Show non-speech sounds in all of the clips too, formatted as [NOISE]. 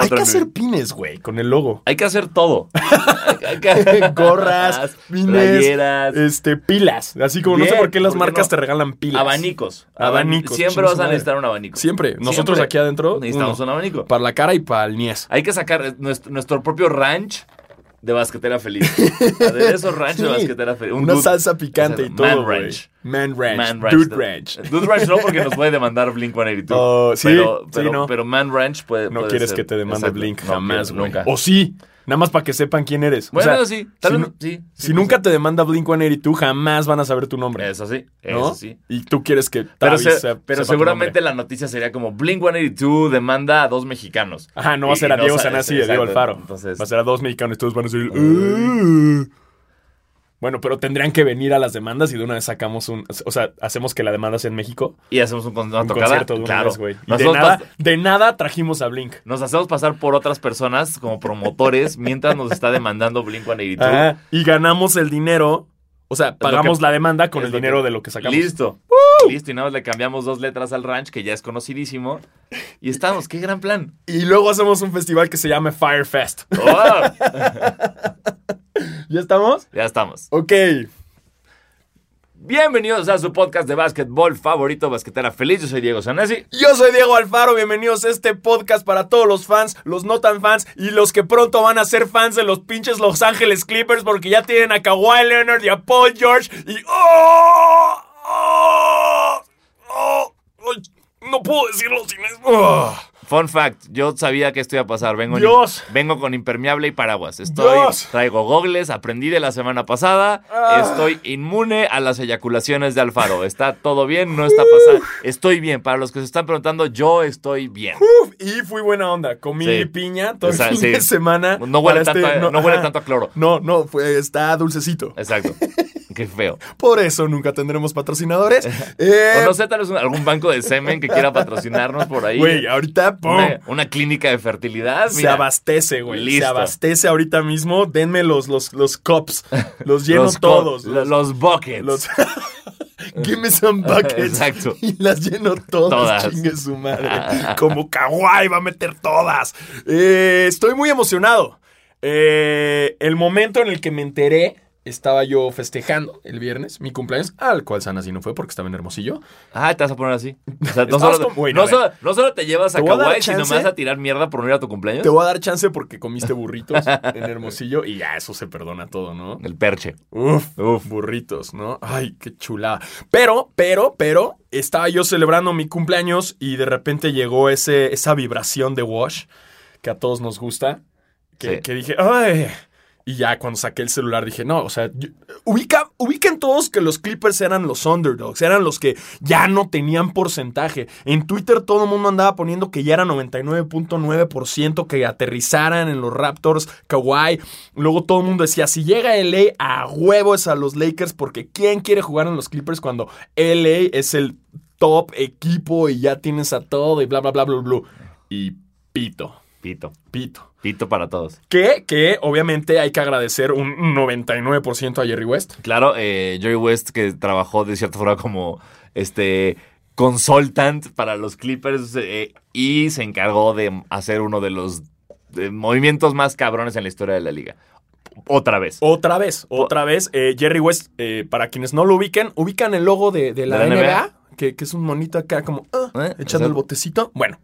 Hay que hacer pines, güey, con el logo. Hay que hacer todo. [LAUGHS] Hay que- [LAUGHS] Gorras, pines, playeras, este, pilas. Así como no sé por qué las ¿por qué marcas no? te regalan pilas. abanicos. Abanicos, Siempre vas a necesitar un abanico. Siempre. Nosotros Siempre. aquí adentro. Necesitamos uno. un abanico. Para la cara y para el niés. Hay que sacar nuestro, nuestro propio ranch de basquetera feliz. Aderezo ranch de [LAUGHS] basquetera feliz. Un Una dude- salsa picante y todo, ranch. Man ranch. Man Ranch. Dude ranch. Dude Ranch no, porque nos puede [LAUGHS] demandar Blink 182. Oh, sí, pero, sí, pero, no. pero Man Ranch puede. No puede quieres ser. que te demande Exacto. Blink jamás. Nunca. O sí. Nada más para que sepan quién eres. O bueno, sea, sí. Tal si vez. no- sí. Si nunca te demanda Blink 182, jamás van a saber tu nombre. Eso sí. ¿no? Eso sí. Y tú quieres que Pero, Travis se- se- pero sepa seguramente la noticia sería como Blink 182 demanda a dos mexicanos. Ajá, no va a ser a no Diego Sanasi y a Diego. Alfaro. Entonces, Va a ser a dos mexicanos y todos van a decir. "Uh". Bueno, pero tendrían que venir a las demandas y de una vez sacamos un. O sea, hacemos que la demanda sea en México. y hacemos un, una Un tocada. concierto de una claro. vez, güey. Y de nada, de nada trajimos a Blink. Nos hacemos pasar por otras personas como promotores [LAUGHS] mientras nos está demandando Blink 182. Ajá, y ganamos el dinero. O sea, pagamos que- la demanda con el dinero que- de lo que sacamos. Listo. Listo. Y nada más le cambiamos dos letras al ranch, que ya es conocidísimo. Y estamos. ¡Qué gran plan! Y luego hacemos un festival que se llama Fire Fest. ¡Oh! [LAUGHS] ¿Ya estamos? ya estamos. Ok. Bienvenidos a su podcast de básquetbol favorito, Basquetera Feliz. Yo soy Diego Sanesi. Yo soy Diego Alfaro, bienvenidos a este podcast para todos los fans, los no tan fans y los que pronto van a ser fans de los pinches Los Ángeles Clippers porque ya tienen a Kawhi Leonard y a Paul George y... ¡Oh! ¡Oh! ¡Oh! No puedo decirlo sin eso. ¡Oh! Fun fact, yo sabía que esto iba a pasar. Vengo, en- Dios. vengo con impermeable y paraguas. Estoy, Dios. traigo gogles, aprendí de la semana pasada. Ah. Estoy inmune a las eyaculaciones de Alfaro. ¿Está todo bien? No está pasando. Estoy bien. Para los que se están preguntando, yo estoy bien. Uf, y fui buena onda. Comí Sí. piña todo el O sea, fin sí. de semana. No huele, tanto, este- a- no, huele tanto a cloro. No, no, fue, está dulcecito. Exacto. [LAUGHS] [LAUGHS] Qué feo. Por eso nunca tendremos patrocinadores. [LAUGHS] Eh, O no sé, tal vez algún banco de semen que quiera patrocinarnos por ahí. Güey, ahorita, ¡pum! Una, una clínica de fertilidad. Se abastece, güey. Se Listo. abastece ahorita mismo. Denme los, los, los cups. [LAUGHS] Los lleno Los todos. Los, los buckets. los- Give me some buckets. Exacto. Y las lleno todas. Todas. Chingue su madre. Como Kawaii va a meter todas. Eh, estoy muy emocionado. Eh, el momento en el que me enteré. Estaba yo festejando el viernes mi cumpleaños, al cual Sana sí no fue porque estaba en Hermosillo. Ah, te vas a poner así. O sea, [LAUGHS] no, solo, no, no te llevas a Te Kawaii, sino me vas a tirar mierda por no ir a tu cumpleaños. Te voy a dar chance porque comiste [LAUGHS] burritos en Hermosillo y ya eso se perdona todo, ¿no? El perche. Uf, uf, burritos, ¿no? Ay, qué chulada. Pero, pero, pero, estaba yo celebrando mi cumpleaños y de repente llegó ese, esa vibración de Wash que a todos nos gusta. Que, Sí. que dije, ay. Y ya cuando saqué el celular dije, no, o sea, ubica, ubiquen todos que los Clippers eran los underdogs, eran los que ya no tenían porcentaje. En Twitter todo el mundo andaba poniendo que ya era 99.9% que aterrizaran en los Raptors, Kawhi. Luego todo el mundo decía, si llega LA, a huevo es a los Lakers, porque ¿quién quiere jugar en los Clippers cuando LA es el top equipo y ya tienes a todo y bla, bla, bla, bla, bla? Y pito, Pito. pito. Pito para todos. Que, que obviamente hay que agradecer un 99% a Jerry West. Claro, eh, Jerry West que trabajó de cierta forma como este consultant para los Clippers eh, y se encargó de hacer uno de los movimientos más cabrones en la historia de la liga. Otra vez. Otra vez, otra vez. eh, Jerry West, para quienes no lo ubiquen, ubican el logo de, de la, ¿De la NBA, NBA? Que, que es un monito acá como ah, echando el botecito. Bueno,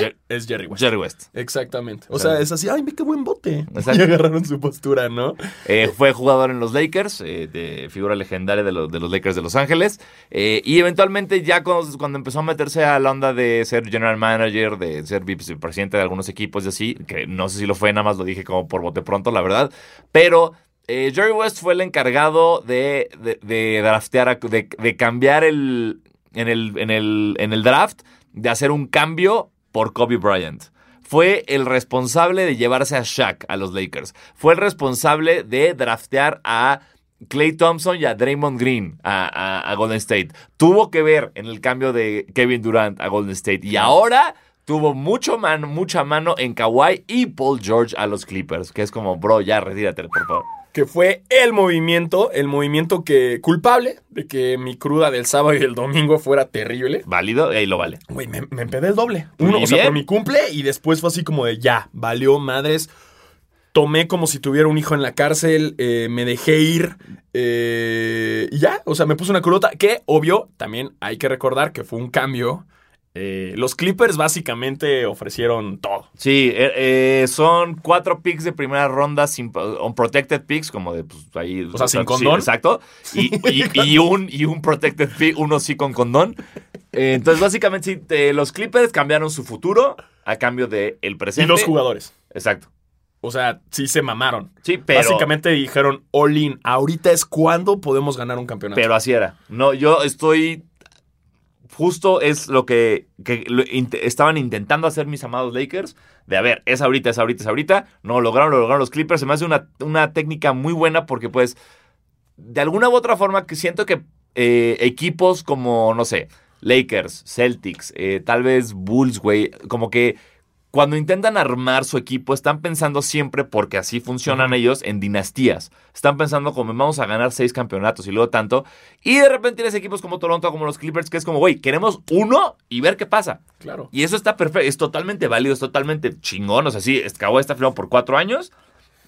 Jer- es Jerry West. Jerry West. Exactamente. O O sea, sea, es así, ay, qué buen bote. Exacto. Y agarraron su postura, ¿no? Eh, fue jugador en los Lakers, eh, de figura legendaria de, los- de los Lakers de Los Ángeles. eh, y eventualmente ya cuando, cuando empezó a meterse a la onda de ser general manager, de ser vicepresidente de algunos equipos y así, que no sé si lo fue, nada más lo dije como por bote pronto, la verdad. Pero eh, Jerry West fue el encargado de, de, de draftear, de cambiar el en, el, en, el, en el draft, de hacer un cambio por Kobe Bryant. Fue el responsable de llevarse a Shaq a los Lakers. Fue el responsable de draftear a Clay Thompson y a Draymond Green a, a- a Golden State. Tuvo que ver en el cambio de Kevin Durant a Golden State. Y ahora tuvo mucho mano, mucha mano en Kawhi y Paul George a los Clippers. Que es como, bro, ya retírate, por favor. Que fue el movimiento, el movimiento que culpable de que mi cruda del sábado y el domingo fuera terrible. Válido, y ahí lo vale. Güey, me, me empedé el doble. Uno, o sea, por mi cumple y después fue así como de ya, valió madres. Tomé como si tuviera un hijo en la cárcel, eh, me dejé ir eh, y ya, o sea, me puse una crudota que, obvio, también hay que recordar que fue un cambio. Eh, los Clippers básicamente ofrecieron todo. Sí, eh, eh, son cuatro picks de primera ronda sin unprotected picks, como de pues ahí. O sea, sin sí, condón. exacto. Y, [LAUGHS] y- y un, y un protected pick, uno sí con condón. Entonces, básicamente, sí, los Clippers cambiaron su futuro a cambio de el Y presente. los jugadores. Exacto. O sea, sí se mamaron. Sí, pero. Básicamente dijeron, all in, ahorita es cuando podemos ganar un campeonato. Pero así era. No, yo estoy. Justo es lo que, estaban intentando hacer mis amados Lakers. De a ver, es ahorita, es ahorita, es ahorita. No lo lograron, lo lograron los Clippers. Se me hace una, una técnica muy buena porque, pues, de alguna u otra forma, que siento que eh, equipos como, no sé, Lakers, Celtics, eh, tal vez Bulls, güey, como que cuando intentan armar su equipo, están pensando siempre, porque así funcionan ellos, en dinastías. Están pensando como vamos a ganar seis campeonatos y luego tanto. Y de repente tienes equipos como Toronto, como los Clippers, que es como, güey, queremos uno y ver qué pasa. Claro. Y eso está perfecto, es totalmente válido, es totalmente chingón. O sea, sí, Kawhi está firmado por cuatro años.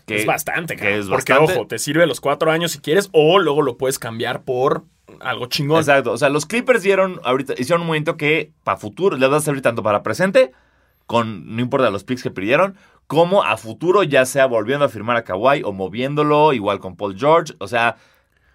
Que, es bastante, que es Porque, bastante. ojo, te sirve los cuatro años si quieres, o luego lo puedes cambiar por algo chingón. Exacto. O sea, los Clippers dieron ahorita, hicieron un movimiento que para futuro les va a servir tanto para presente, con no importa los picks que pidieron, como a futuro, ya sea volviendo a firmar a Kawhi o moviéndolo, igual con Paul George. O sea,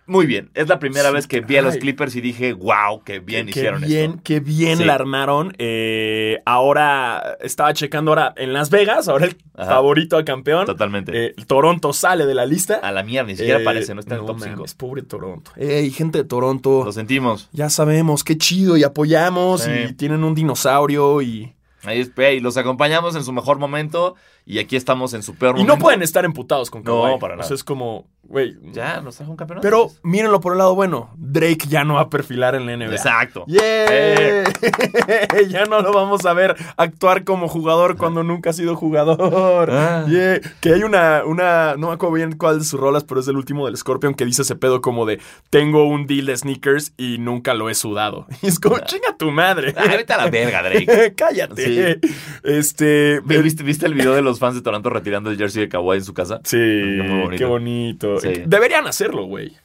muy bien. Es la primera Sí, vez que vi a los. Clippers y dije, wow, qué bien Qué hicieron bien, esto. qué bien Sí. la armaron. Eh, ahora estaba checando ahora en Las Vegas, ahora el Ajá. favorito a campeón. Totalmente. Eh, Toronto sale de la lista. a la mierda, ni siquiera Eh, aparece, no está en el top 5. mames, pobre Toronto. Ey, gente de Toronto. Lo sentimos. Ya sabemos, qué chido, y apoyamos, Sí. y tienen un dinosaurio, y... Ahí es, y los acompañamos en su mejor momento y aquí estamos en su peor Y momento. no pueden estar emputados con No, Kawhi. para O nada. sea, es como, güey... Ya, nos trajo un campeonato. Pero mírenlo por el lado bueno. Drake ya no va a perfilar en la NBA. Exacto. ¡Yeah! [LAUGHS] ya no lo vamos a ver actuar como jugador cuando nunca ha sido jugador. Ah. Yeah. Que hay una, una, no me acuerdo bien cuál de sus rolas, pero es el último del Scorpion que dice ese pedo como de tengo un deal de sneakers y nunca lo he sudado. [LAUGHS] Y es como, chinga tu madre. Ah, vete a la verga, Drake. [LAUGHS] Cállate. Este. ¿Viste, ¿Viste el video de los fans de Toronto retirando el jersey de Kawhi en su casa? Sí, bonito. qué bonito. Sí. Deberían hacerlo, güey.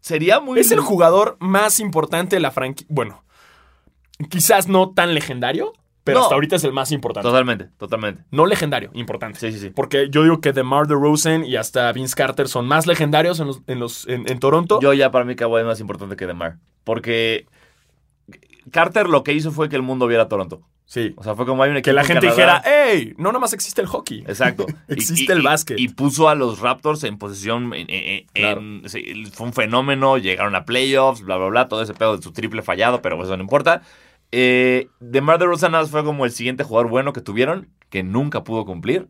Sería muy... Es el jugador más importante de la franquicia. Bueno, quizás no tan legendario, pero No. hasta ahorita es el más importante. Totalmente, totalmente. No legendario, importante. Sí, sí, sí. Porque yo digo que DeMar DeRozan y hasta Vince Carter son más legendarios en, los, en, los- en- en Toronto. Yo ya para mí Kawhi es más importante que DeMar. Porque Carter lo que hizo fue que el mundo viera a Toronto. Sí. O sea, fue como hay un equipo Que la en gente Canadá. dijera, hey, no nomás existe el hockey. Exacto. [LAUGHS] Existe y- el y- básquet. Y puso a los Raptors en posición. en- en- Claro. en- sí, fue un fenómeno. Llegaron a playoffs, bla, bla, bla. Todo ese pedo de su triple fallado, pero eso no importa. Eh, DeMar DeRozan nada más fue como el siguiente jugador bueno que tuvieron, que nunca pudo cumplir.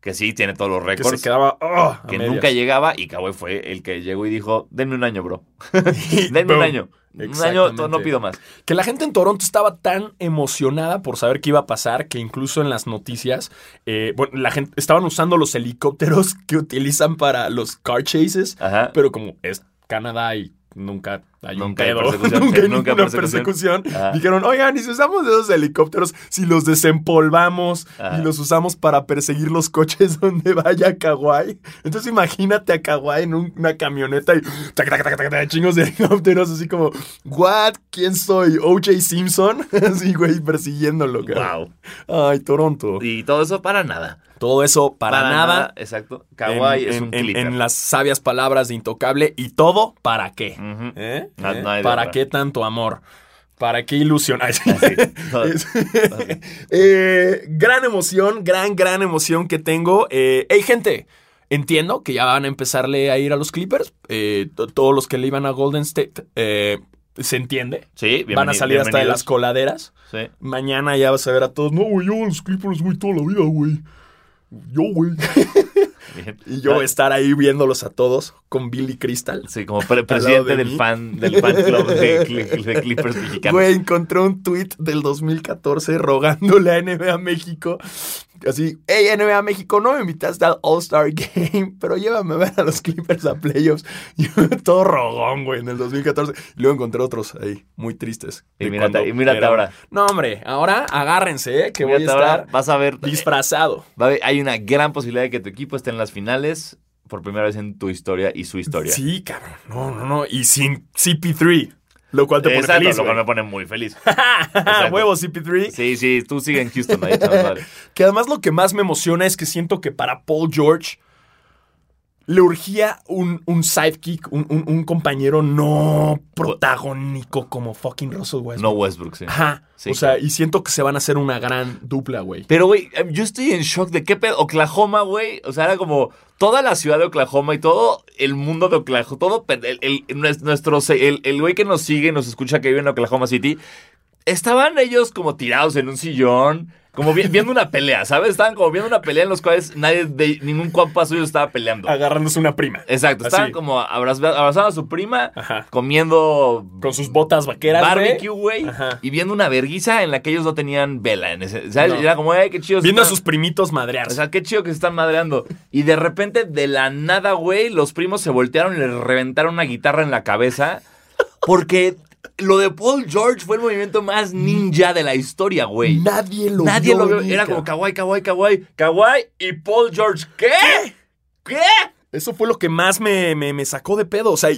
Que sí, tiene todos los que récords. se quedaba oh, que nunca llegaba y Kawhi fue el que llegó y dijo, denme un año, bro. [LAUGHS] [LAUGHS] denme un año. Un año, no pido más. Que la gente en Toronto estaba tan emocionada por saber qué iba a pasar que incluso en las noticias, eh, bueno, la gente estaban usando los helicópteros [LAUGHS] que utilizan para los car chases, Ajá. pero como es Canadá y nunca [LAUGHS] hay Nunca un hay persecución, nunca sí, hay nunca ninguna persecución. persecución, Ajá. dijeron, oigan, y si usamos esos helicópteros, si los desempolvamos Ajá. y los usamos para perseguir los coches [LAUGHS] donde vaya Kawhi, entonces imagínate a Kawhi en un- una camioneta y tac, tac, tac, tac, chingos de helicópteros, así como, ¿what? ¿Quién soy? ¿OJ Simpson? [LAUGHS] así, güey, persiguiéndolo, cabrón. Wow. Ay, Toronto. Y todo eso para nada. Todo eso para, nada. Exacto. Kawhi en, es en- un en- en las sabias palabras de Intocable y todo para qué. ¿Eh? No- ¿Eh? no hay de ¿Para qué tanto amor? ¿Para qué. No, [LAUGHS] Es- [LAUGHS] Eh, gran emoción, gran, gran emoción que tengo. Eh, hey, gente, entiendo que ya van a empezarle a ir a los Clippers. Eh, to- todos los que le iban a Golden State, se entiende. Sí, van a salir hasta de las coladeras. Sí. Mañana ya vas a ver a todos. No, güey, yo a los Clippers, güey, toda la vida, güey. Yo, güey. [LAUGHS] Bien. [LAUGHS] Y yo voy a estar ahí viéndolos a todos con Billy Crystal. Sí, como pre- [LAUGHS] presidente de del mí. fan, del fan club de, [LAUGHS] Cli- de Clippers mexicanos. Güey, encontré un tweet del 2014 rogándole a NBA México. Así, hey NBA México, no me invitaste al All-Star Game, pero llévame a ver a los Clippers a playoffs. Y yo todo rogón, güey, en el 2014. Y luego encontré otros ahí, muy tristes. Y mírate- y mírate era- ahora. No, hombre, ahora agárrense, eh, que voy a ahora estar vas a ver. disfrazado. va a haber- hay una gran posibilidad de que tu equipo esté en las finales por primera vez en tu historia y su historia. Sí, cabrón. No, no, no. Y sin CP3. Lo cual te pone Exacto, feliz, lo cual me pone muy feliz. [LAUGHS] Huevo CP3. Sí, sí, tú sigue en Houston ahí. [LAUGHS] Que además lo que más me emociona es que siento que para Paul George le urgía un, un sidekick, un, un- un compañero no protagónico como fucking Russell Westbrook. No Westbrook, sí. Ajá. Sí, o sea, y siento que se van a hacer una gran dupla, güey. Pero, güey, yo estoy en shock de qué pedo. Oklahoma, güey. O sea, era como toda la ciudad de Oklahoma y todo el mundo de Oklahoma. Todo el, el- nues- nuestro, el, el güey que nos sigue, nos escucha que vive en Oklahoma City. Estaban ellos como tirados en un sillón. Como vi- viendo una pelea, ¿sabes? Estaban como viendo una pelea en los cuales nadie de ningún compa suyo estaba peleando. Agarrándose una prima. Exacto, estaban Así. como abraz- abrazando a su prima, Ajá. comiendo Con sus botas vaqueras, barbecue, güey, y viendo una verguiza en la que ellos no tenían vela. En ese, ¿sabes? No. Era como, ay, qué chido. Viendo a están- sus primitos O madrearse. sea, qué chido que se están madreando. Y de repente, de la nada, güey, los primos se voltearon y le reventaron una guitarra en la cabeza. Porque lo de Paul George fue el movimiento más ninja de la historia, güey. Nadie lo Nadie vio lo vio. Era como kawaii, kawaii, kawaii, kawaii y Paul George. ¿Qué? ¿Qué? Eso fue lo que más me, me- me sacó de pedo. O sea,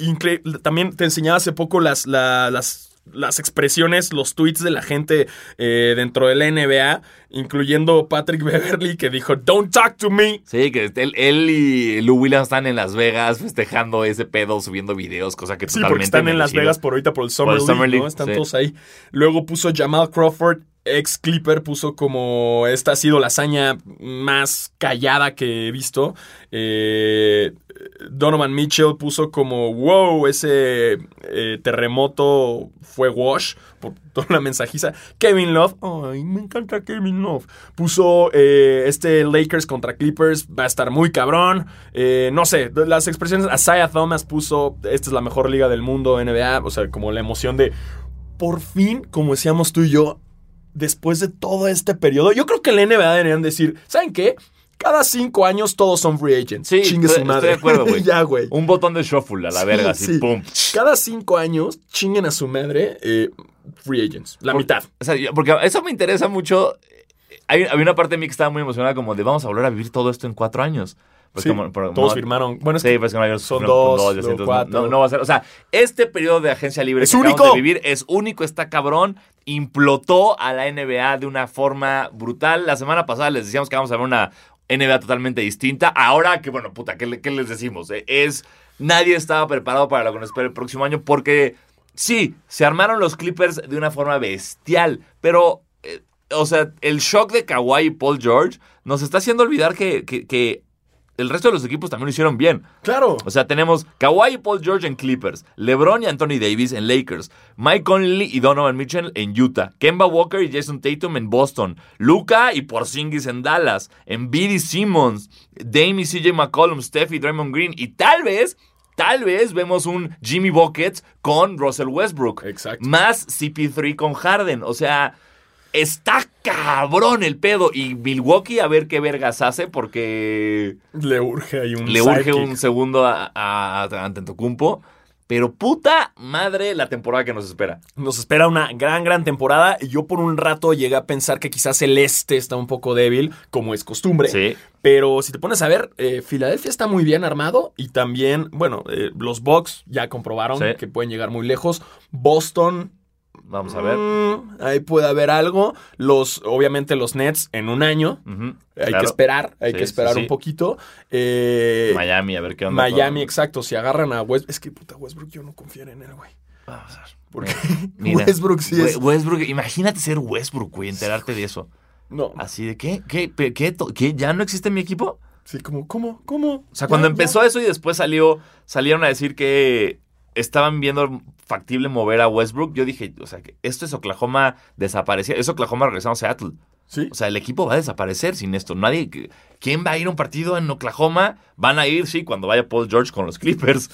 también te enseñaba hace poco las, la- las, las expresiones, los tweets de la gente eh, dentro de la NBA, incluyendo Patrick [LAUGHS] Beverly, que dijo, Don't talk to me. Sí, que él, él y Lou Williams están en Las Vegas festejando ese pedo, subiendo videos, cosa que Sí, totalmente porque están en Las. Vegas por ahorita por el Summer, el Summer League, ¿no? Están sí. todos ahí. Luego puso Jamal Crawford, ex Clipper, puso como esta ha sido la hazaña más callada que he visto. Eh, Donovan Mitchell puso como, wow, ese eh, terremoto fue wash por [LAUGHS] toda la mensajiza. Kevin Love, ay, me encanta Kevin Love. Puso eh, este Lakers contra Clippers, va a estar muy cabrón. Eh, no sé, las expresiones, Asaya Thomas puso, esta es la mejor liga del mundo, NBA, o sea, como la emoción de, por fin, como decíamos tú y yo, después de todo este periodo, yo creo que en la NBA deberían decir, ¿saben qué? Cada cinco años todos son free agents. Sí, Chingue estoy- su madre. estoy de acuerdo, güey. [LAUGHS] ya, güey. Un botón de shuffle a la Sí, verga, así, sí. pum. Cada cinco años, chinguen a su madre eh, free agents. La Por- mitad. O sea, porque eso me interesa mucho. Hay, había una parte de mí que estaba muy emocionada, como de vamos a volver a vivir todo esto en cuatro años. Pues Sí, como- pero todos no- firmaron. Bueno, es Sí, que pues son dos, así, luego entonces cuatro. No, no va a ser. O sea, este periodo de agencia libre Es que único. de vivir es único, está cabrón. Implotó a la NBA de una forma brutal. La semana pasada les decíamos que vamos a ver una NBA totalmente distinta. Ahora que, bueno, puta, ¿qué, qué les decimos? Eh, Es. Nadie estaba preparado para lo que nos espera el próximo año porque. Sí, se armaron los Clippers de una forma bestial, pero eh, o sea, el shock de Kawhi y Paul George nos está haciendo olvidar que- que el resto de los equipos también lo hicieron bien. Claro. O sea, tenemos Kawhi y Paul George en Clippers, LeBron y Anthony Davis en Lakers, Mike Conley y Donovan Mitchell en Utah, Kemba Walker y Jason Tatum en Boston, Luca y Porzingis en Dallas, Embiid y Simmons, Dame y CJ McCollum, Steph y Draymond Green y tal vez, tal vez vemos un Jimmy Buckets con Russell Westbrook. Exacto. Más CP3 con Harden. O sea, está cabrón el pedo. Y Milwaukee a ver qué vergas hace porque Le urge ahí un le urge un segundo a, a, a Antetokounmpo. Pero puta madre la temporada que nos espera. Nos espera una gran, gran temporada. Y yo por un rato llegué a pensar que quizás el este está un poco débil, como es costumbre. Sí. Pero si te pones a ver, eh, Filadelfia está muy bien armado. Y también, bueno, eh, los Bucks ya comprobaron Sí. que pueden llegar muy lejos. Boston. Vamos a ver. mm, ahí puede haber algo. Los, obviamente, los Nets en un año. Hay claro. que esperar, hay Sí, que esperar sí, un poquito. Eh, Miami, a ver qué onda. Miami, exacto. Si agarran a Westbrook. Es que puta Westbrook, yo no confiero en él, güey. Vamos a ver. Porque [LAUGHS] Mira, Westbrook sí es. Westbrook, imagínate ser Westbrook, güey, enterarte de eso. No, Así de, ¿qué? ¿Qué? ¿Qué? ¿Qué? to- ¿Qué? ¿Ya no existe mi equipo? sí, como, ¿cómo? ¿Cómo? O sea, cuando Ya, empezó eso y después salió, salieron a decir que estaban viendo factible mover a Westbrook, yo dije, o sea, que esto es Oklahoma desaparecía. Es Oklahoma regresando a Seattle. Sí. O sea, el equipo va a desaparecer sin esto. Nadie. ¿Quién va a ir a un partido en Oklahoma? Van a ir, sí, cuando vaya Paul George con los Clippers.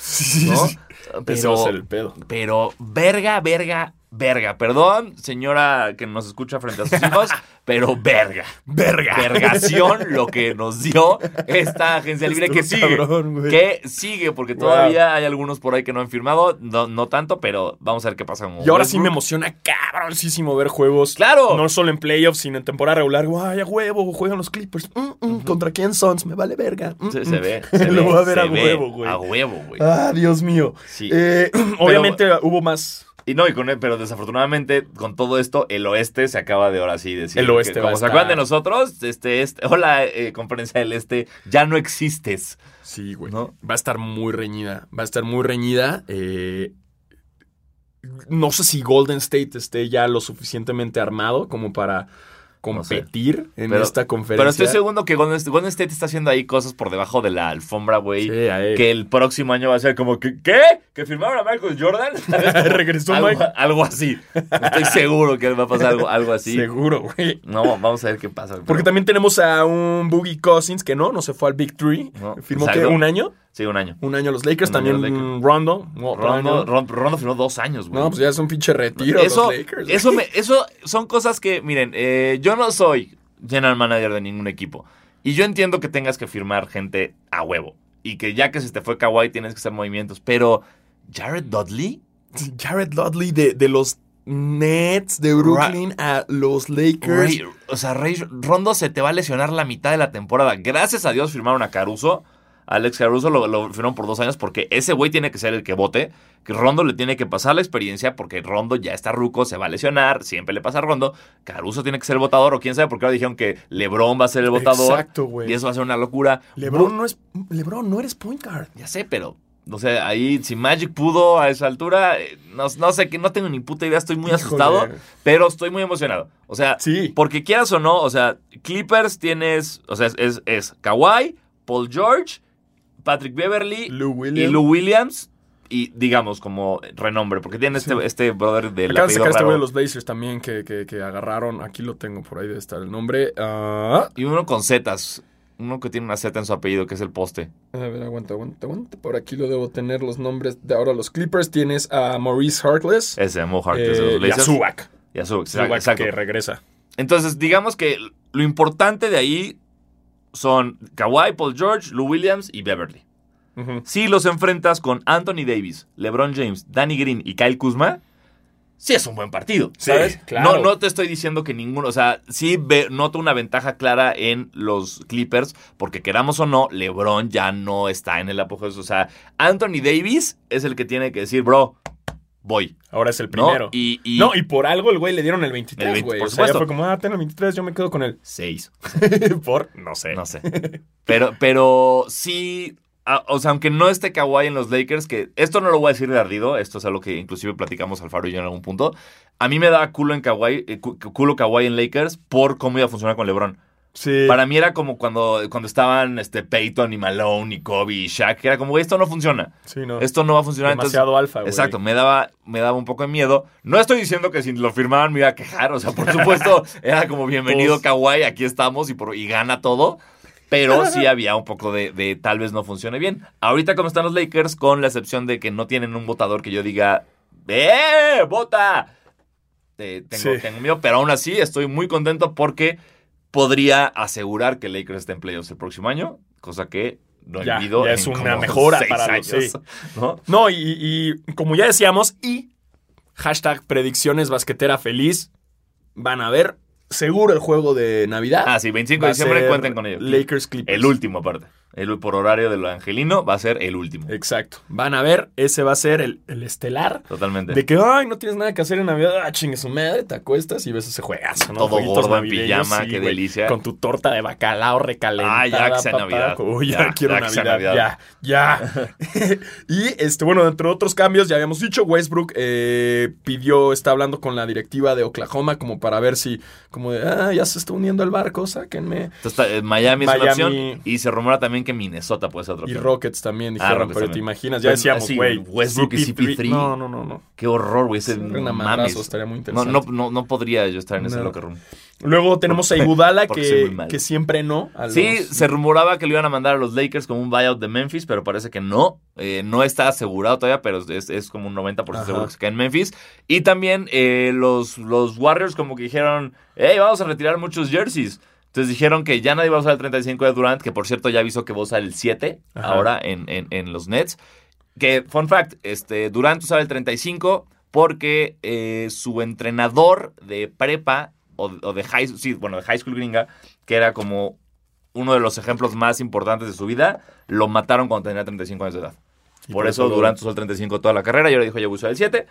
¿no? Va a ser el pedo. Pero, verga, verga, verga. Perdón, señora que nos escucha frente a sus hijos, [LAUGHS] pero verga. Verga. Vergación lo que nos dio esta agencia libre que sigue. cabrón, que sigue, porque Wow. todavía hay algunos por ahí que no han firmado. No, no tanto, pero vamos a ver qué pasa con Y ahora sí me emociona cabroncísimo ver juegos. ¡Claro! No solo en playoffs, sino en temporada regular. Guay, a huevo, juegan los Clippers. Mm, mm, ¿Contra quién Sons? Me vale verga. Mm, Se, se mm. ve. [LAUGHS] Se Lo voy a ver se a huevo, güey. A huevo, güey. Ah, Dios mío. Sí. Eh, [CLEARS THROAT] obviamente hubo más. Y no, y con pero desafortunadamente con todo esto, el oeste se acaba de ahora sí decir. El oeste que como se acuerdan de nosotros, este, este hola, eh, conferencia del este, ya no existes. Sí, güey. ¿No? Va a estar muy reñida. Va a estar muy reñida. Eh, no sé si Golden State esté ya lo suficientemente armado como para competir en Pero- esta conferencia. Pero estoy seguro que Golden, Golden State está haciendo ahí cosas por debajo de la alfombra, güey. Sí. Que el próximo año va a ser como que, ¿qué? ¿Que firmaron a Michael Jordan? [LAUGHS] Regresó algo, Mike. algo así. Estoy seguro que va a pasar algo, algo así. Seguro, güey. No, vamos a ver qué pasa. Porque pero- también tenemos a un Boogie Cousins que no, no se fue al Big Three. No, Firmó que un año. Sí, un año. Un año los Lakers. Un también Lakers. Rondo. no, Rondo, Rondo firmó dos años, güey. No, pues ya es un pinche retiro eso, los Lakers. eso, me- eso son cosas que, miren, eh, yo no soy general manager de ningún equipo. Y yo entiendo que tengas que firmar gente a huevo. Y que ya que se te fue Kawhi tienes que hacer movimientos. Pero, Jared Dudley, [LAUGHS] Jared Dudley de, de los Nets de Brooklyn a los Lakers. Ray- o sea, Ray- Rondo se te va a lesionar la mitad de la temporada. Gracias a Dios firmaron a Caruso. Alex Caruso lo, lo firmaron por dos años porque ese güey tiene que ser el que vote. Que Rondo le tiene que pasar la experiencia porque Rondo ya está ruco, se va a lesionar, siempre le pasa a Rondo. Caruso tiene que ser el votador o quién sabe porque ahora dijeron que LeBron va a ser el votador. Exacto, güey. Y eso va a ser una locura. LeBron no es. LeBron no eres point guard. Ya sé, pero. O sea, ahí si Magic pudo a esa altura, eh, no, no sé, que no tengo ni puta idea, estoy muy Híjole. asustado, pero estoy muy emocionado. O sea, Sí. porque quieras o no, o sea, Clippers tienes, o sea, es, es, es Kawhi, Paul George, Patrick Beverly Lou y. Lou Williams, y digamos como renombre, porque tiene este, este brother de apellido sacar este güey de los Blazers también que, que, que agarraron. Aquí lo tengo por ahí, debe estar el nombre. Ah, Y uno con Zetas, uno que tiene una Z en su apellido, que es el poste. a ver, aguanta, aguanta, aguanta. Por aquí lo debo tener los nombres de ahora los Clippers. Tienes a Maurice Harkless Ese, Mo Harkless de eh, y a. Zubac. Y a Zubac, Zubac exacto. que regresa. Entonces, digamos que lo importante de ahí son Kawhi, Paul George, Lou Williams y Beverly. Si los enfrentas con Anthony Davis, LeBron James, Danny Green y Kyle Kuzma, sí es un buen partido, Sí, ¿sabes? claro. No, no te estoy diciendo que ninguno, o sea, sí ve- noto una ventaja clara en los Clippers, porque queramos o no, LeBron ya no está en el apogeo. O sea, Anthony Davis es el que tiene que decir, bro, voy. Ahora es el ¿no? primero. Y, y- No, y por algo el güey le dieron el 23, El 20, güey. por O sea, supuesto. fue como, ah, ten el 23, yo me quedo con el seis. 6. [LAUGHS] por, no sé. No sé. [LAUGHS] Pero, pero sí. o sea, aunque no esté Kawhi en los Lakers, que esto no lo voy a decir de ardido, esto es algo que inclusive platicamos Alfaro y yo en algún punto. A mí me daba culo en Kawhi, eh, cu- culo Kawhi en Lakers por cómo iba a funcionar con LeBron. Sí. Para mí era como cuando, cuando estaban este, Peyton y Malone y Kobe y Shaq, que era como, esto no funciona. Sí, no. Esto no va a funcionar. entonces- Demasiado alfa, güey. Exacto, me daba, me daba un poco de miedo. No estoy diciendo que si lo firmaban me iba a quejar, o sea, por [LAUGHS] supuesto, era como bienvenido Todos. Kawhi, aquí estamos y, por, y gana todo. Pero sí [LAUGHS] había un poco de, de tal vez no funcione bien. Ahorita como están los Lakers, con la excepción de que no tienen un votador que yo diga, ¡eh, vota! Eh, tengo, Sí. tengo miedo, pero aún así estoy muy contento porque podría asegurar que Lakers esté en playoffs el próximo año, cosa que no he Ya, vivido ya en es una como mejora seis para los- años, sí. [LAUGHS] ¿no? No, y, y como ya decíamos, y hashtag predicciones basquetera feliz, van a ver seguro el juego de Navidad. Ah, sí, 25 Va de diciembre, cuenten con ello. Lakers Clippers. El último, aparte. El, por horario de lo angelino, va a ser el último. Exacto. Van a ver, ese va a ser el, el estelar. Totalmente. De que, ay, no tienes nada que hacer en Navidad. Ah, chingue su madre, te acuestas y ves ese juegazo, ¿no? Todo Jueguitos gordo en pijama, qué güey. delicia. Con tu torta de bacalao recalentada. Ah, ya que sea papá. Navidad. Uy, ya, Ya, quiero ya Navidad. Navidad. Ya, ya. [LAUGHS] y, este, bueno, entre otros cambios, ya habíamos dicho, Westbrook eh, pidió, está hablando con la directiva de Oklahoma como para ver si, como de, ah, ya se está uniendo al barco, sáquenme. Entonces, eh, Miami es una Miami. opción. Y se rumora también que Minnesota puede ser otro Y. Rockets también Ah, dijeron, Rockets pero te imaginas, ya Pues, decíamos, güey. Westbrook y CP3. No, no, no, no. Qué horror, güey. Ese, mames. estaría muy interesante. no, no, no podría yo estar en ese locker room. Luego tenemos a soy [LAUGHS] que, que siempre no. a Sí, se rumoraba que lo iban a mandar a los Lakers como un buyout de Memphis, pero parece que no. Eh, no está asegurado todavía, pero es, es como un 90% Ajá. seguro que se queda en Memphis. Y también eh, los, los Warriors como que dijeron, hey, vamos a retirar muchos jerseys. Entonces dijeron que ya nadie va a usar el 35 de Durant, que por cierto ya avisó que va a usar el 7 Ajá. ahora en, en- en los Nets. Que, fun fact, este, Durant usaba el 35 porque eh, su entrenador de prepa o, o de high, sí, bueno, de high school gringa, que era como uno de los ejemplos más importantes de su vida, lo mataron cuando tenía 35 años de edad. Y por eso Durant usó el 35 toda la carrera y ahora dijo, yo voy a usar el 7.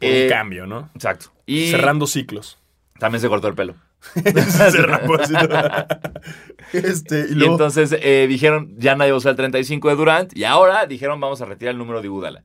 por Eh, un cambio, ¿no? Exacto. Y Cerrando ciclos. también se cortó el pelo. [LAUGHS] Así. [LAUGHS] este, y entonces eh, dijeron, ya nadie va a usar el 35 de Durant. Y ahora dijeron, vamos a retirar el número de Iguodala.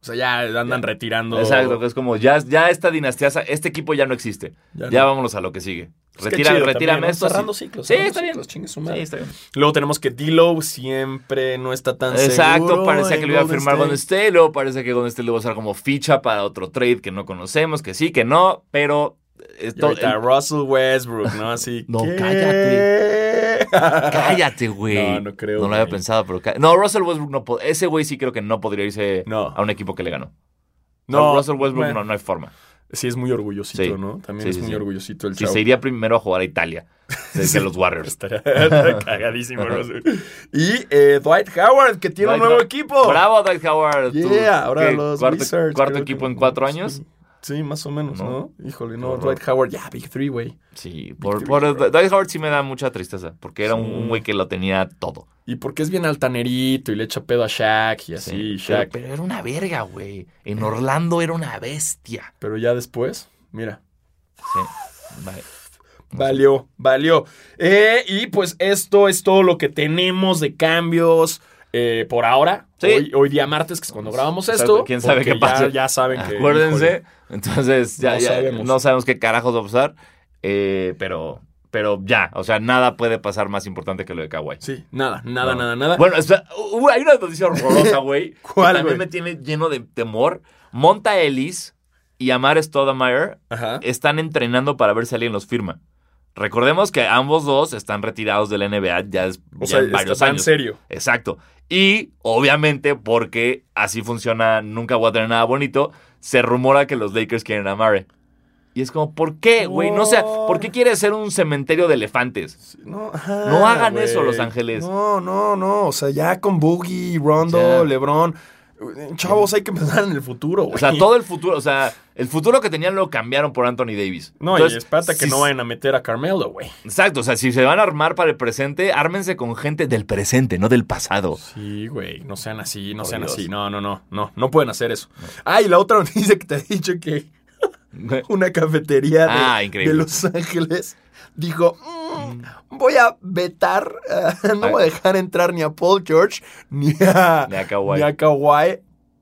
o sea, ya andan retirando. Exacto, que es como, ya, ya esta dinastía, este equipo ya no existe. Ya Ya, no. vámonos a lo que sigue. Pues Retira, chido retírame también. Cerrando sí. ciclos. Sí, cerrando está bien. ciclos, su Sí, madre. está bien. Luego tenemos que D-Lo siempre no está tan Exacto, seguro parecía en que lo iba a firmar State. Golden State, luego parece que Golden State lo va a usar como ficha para otro trade que no conocemos, que sí, que no, pero... Y Esto, ahorita Russell Westbrook, ¿no? Así [LAUGHS] No, ¿qué? cállate, güey. No, no creo, No lo había pensado, pero... No, Russell Westbrook no... Ese güey sí creo que no podría irse No. a un equipo que le ganó. No, No, Russell Westbrook bueno, no, no hay forma. Sí, es muy orgullosito, Sí. ¿no? También Sí, es sí, muy sí. orgullosito el chavo. se iría primero a jugar a Italia, [LAUGHS] que los Warriors. Estaría [LAUGHS] cagadísimo. Russell. Y eh, Dwight Howard, que tiene un nuevo Howard. equipo. Bravo, Dwight Howard. tú, Yeah, ahora ¿qué? los cuarto, Wizards, cuarto equipo que- en cuatro sí. años. Sí, más o menos, ¿no? ¿No? Híjole, no. Dwight Howard, ya, Big Three, güey. Sí, por, Three, por bro. Dwight Howard sí me da mucha tristeza, porque era un- Sí. un güey que lo tenía todo. Y porque es bien altanerito y le echa pedo a Shaq y así, Sí, Shaq. Pero, pero era una verga, güey. En Orlando era una bestia. Pero ya después, mira, Sí. Vale. valió, valió. Eh, y pues esto es todo lo que tenemos de cambios eh, por ahora. Sí. Hoy, hoy día martes, que es cuando grabamos esto. quién sabe qué pasa. Ya, ya saben que. Acuérdense. híjole, Entonces, ya, No ya sabemos. no sabemos qué carajos va a pasar. eh, pero, pero ya, o sea, nada puede pasar más importante que lo de Kawhi. Sí, nada, nada, No. nada, nada. Bueno, uh, hay una noticia [LAUGHS] horrorosa, güey. que ¿Cuál, También güey? me tiene lleno de temor. Monta Ellis y Amar Stoudemire Ajá. están entrenando para ver si alguien los firma. Recordemos que ambos dos están retirados de la NBA ya, es- O ya sea, varios está en años. serio. Exacto. Y obviamente, porque así funciona, nunca voy a tener nada bonito, se rumora que los Lakers quieren a Murray. Y es como, ¿por qué, güey? No sé, ¿por qué quieres ser un cementerio de elefantes? No, hagan eso, Los Ángeles. No, no, no. O sea, ya con Boogie, Rondo. LeBron. Chavos, hay que pensar en el futuro, güey. O sea, todo el futuro, o sea, el futuro que tenían lo cambiaron por Anthony Davis. No, Entonces, y espérate que si- no vayan a meter a Carmelo, güey. Exacto, o sea, si se van a armar para el presente, ármense con gente del presente, no del pasado. Sí, güey, no sean así, no Por sean Dios. así. No, no, no, no, no pueden hacer eso. Ah, y la otra [LAUGHS] noticia que te he dicho que [LAUGHS] una cafetería de, Ah, de Los Ángeles dijo, "Mm, voy a vetar, [LAUGHS] ah, no voy a dejar entrar ni a Paul George ni a, Ni a Kawhi. ni a Kawhi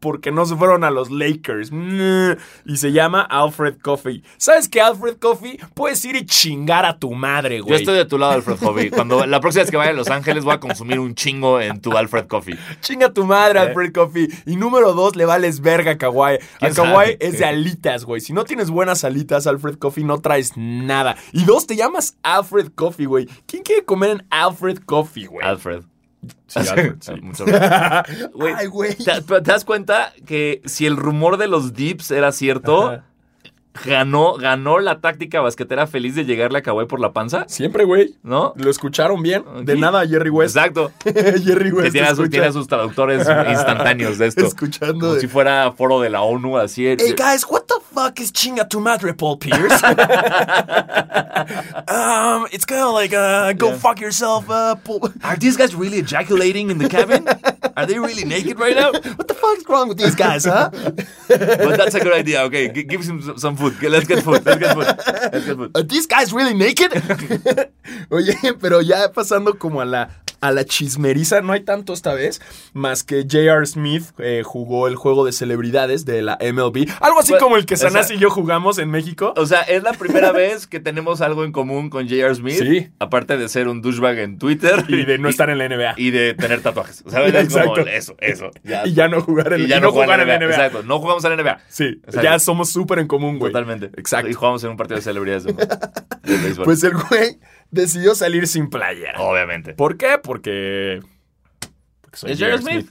porque no se fueron a los Lakers. Mm, Y se llama Alfred Coffey. ¿Sabes qué, Alfred Coffey? Puedes ir y chingar a tu madre, güey. Yo estoy de tu lado, Alfred Hobby. Cuando la próxima vez que vaya a Los Ángeles voy a consumir un chingo en tu Alfred Coffee. Chinga tu madre, ¿Eh? Alfred Coffey. Y número dos, le vales verga a Kawhi. A ¿Quién Kawhi es de alitas, güey. Si no tienes buenas alitas, Alfred Coffey, no traes nada. Y dos, te llamas Alfred Coffey, güey. ¿Quién quiere comer en Alfred Coffey, güey? Alfred. Sí, Alfred, sí. Mucho [LAUGHS] Ay, güey. ¿Te, te das cuenta que si el rumor de los dips era cierto, Ajá. ganó, ganó la táctica basquetera feliz de llegarle a Kawhi por la panza? Siempre, güey. ¿No? Lo escucharon bien. De nada, Jerry West. Exacto. [LAUGHS] Jerry West. Que tiene, a su- tiene sus traductores instantáneos de esto. [LAUGHS] Escuchando Como de- si fuera foro de la ONU, así. Hey guys, what the fuck is chinga tu madre, Paul Pierce? [LAUGHS] um, it's kind of like uh, go Yeah. fuck yourself, uh, Paul. Are these guys really ejaculating in the cabin? Are they really naked right now? [LAUGHS] What the fuck is wrong with these guys, huh? But that's a good idea. Okay, g- give him some- food. Let's get food. Let's get food. Let's get food. Are these guys really naked? [LAUGHS] Oye, pero ya pasando como a la a la chismeriza. No hay tanto esta vez, más que J.R. Smith eh, jugó el juego de celebridades de la MLB. Algo así Pues, como el que Sanasi y yo jugamos en México. O sea, es la primera [LAUGHS] vez que tenemos algo en común con J.R. Smith. Sí. Aparte de ser un douchebag en Twitter. Y de no [LAUGHS] estar en la NBA. Y de tener tatuajes. O sea, es como eso, eso. [LAUGHS] Y ya no jugar en, y ya y no, no jugar en la NBA. NBA. Exacto, no jugamos en la NBA. Sí, Exacto. ya somos súper en común, güey. Totalmente. Exacto. Y jugamos en un partido de celebridades de, de. Pues el güey decidió salir sin playera. Obviamente. ¿Por qué? Porque. Porque soy Es. J.R. Smith.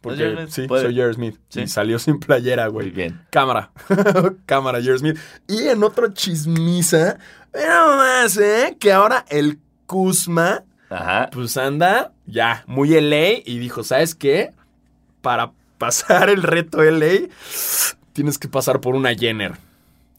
Porque. Smith. Sí, Puede. soy J.R. Smith. Sí. Y salió sin playera, güey. Muy bien. Cámara. [LAUGHS] Cámara, J.R. Smith. Y en otro chismisa, era más, ¿eh? Que ahora el Kuzma, Ajá. pues anda ya muy LA y dijo, ¿sabes qué? Para pasar el reto LA, tienes que pasar por una Jenner.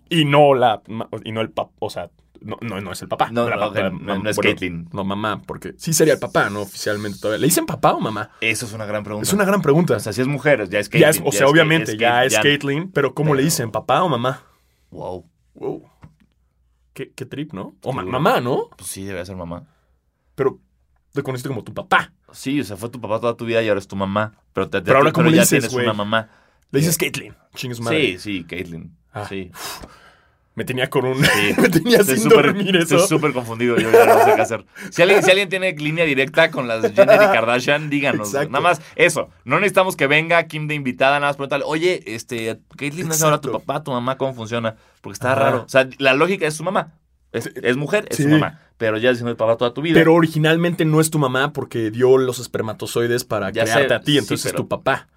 Y no la. Y no el papá. O sea, no, no, no es el papá. No, La no, no, no es bueno, Caitlyn. No, mamá, porque sí sería el papá, ¿no? Oficialmente todavía. ¿Le dicen papá o mamá? Eso es una gran pregunta. Es una gran pregunta. O sea, si es mujer, ya es Ya Caitlyn. es- o sea, obviamente, ya es Caitlyn. Caitlyn, pero ¿cómo le Pero- dicen? ¿Papá o mamá? Wow. Wow. Qué, qué trip, ¿no? O ma- mamá, ¿no? Pues sí, debe ser mamá. Pero te conociste como tu papá. Sí, o sea, fue tu papá toda tu vida y ahora es tu mamá. Pero, te, te- Pero ahora, ¿cómo le ya dices, tienes güey? una mamá. Le dices Caitlyn. Chingue su madre. Sí, sí, Caitlyn. Ah. Sí. Me tenía con un. Sí. [LAUGHS] me tenía sin súper dormir estoy eso. súper confundido. Yo ya no sé qué hacer. Si alguien, si alguien tiene línea directa con las Jenner y Kardashian, díganos. Exacto. Nada más eso. No necesitamos que venga Kim de invitada, nada más preguntarle, oye, este, Caitlyn es ahora tu papá, tu mamá, ¿cómo funciona? Porque está Ajá. raro. O sea, la lógica es su mamá. Es, es mujer, es Sí. su mamá. Pero ya siendo el papá toda tu vida. Pero originalmente no es tu mamá porque dio los espermatozoides para Ya crearte sé, a ti, sí, entonces es tu papá.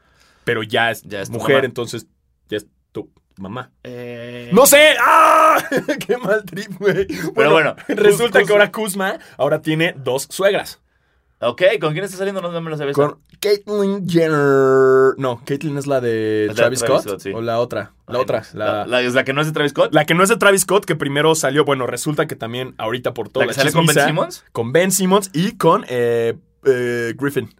Pero ya es, Ya es tu mujer, mamá. entonces ya es tu mamá. Eh, ¡No sé! ¡Ah! [LAUGHS] ¡Qué mal trip, güey! Pero bueno, [LAUGHS] resulta Kuz- que ahora Kuzma ahora tiene dos suegras. Ok, ¿con quién está saliendo? No, me lo sabes. Con Caitlyn Jenner. No, Caitlyn es la de la Travis, Travis Scott. Scott, sí. O la otra. La Ay, otra. La, La, la- es la que no es de Travis Scott. la que no es de Travis Scott, que primero salió. Bueno, resulta que también ahorita por todo ¿La que sale con Ben Simmons? Con Ben Simmons y con eh, eh, Griffin.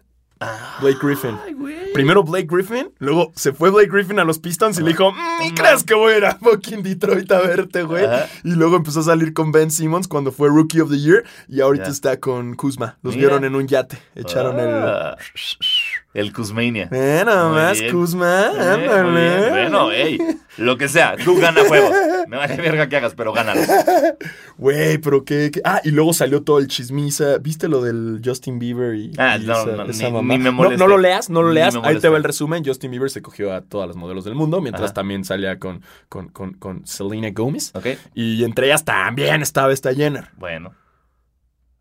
Blake Griffin. Ay, güey. Primero Blake Griffin, luego se fue Blake Griffin a los Pistons y le dijo, "Mm, ¿ni crees que voy a ir a fucking Detroit a verte, güey? Y luego empezó a salir con Ben Simmons cuando fue Rookie of the Year y ahorita está con Kuzma. Los vieron en un yate, echaron Ah, El Kuzmania. Eh, nada Muy más. Kuzma, Eh, ándale. Bueno, ey, lo que sea, tú gana juegos. [LAUGHS] Me vale verga que hagas, pero gánalos. Güey, pero qué, qué- Ah, y luego salió todo el chismiza. ¿Viste lo del Justin Bieber y, Ah, y no, esa, no, esa ni- mamá? ni me No, no lo leas, no lo leas. Ahí te va el resumen. Justin Bieber se cogió a todas las modelos del mundo, mientras Ajá. también salía con, con, con, con Selena Gomez. ¿Ok? Y entre ellas también estaba esta Jenner. Bueno.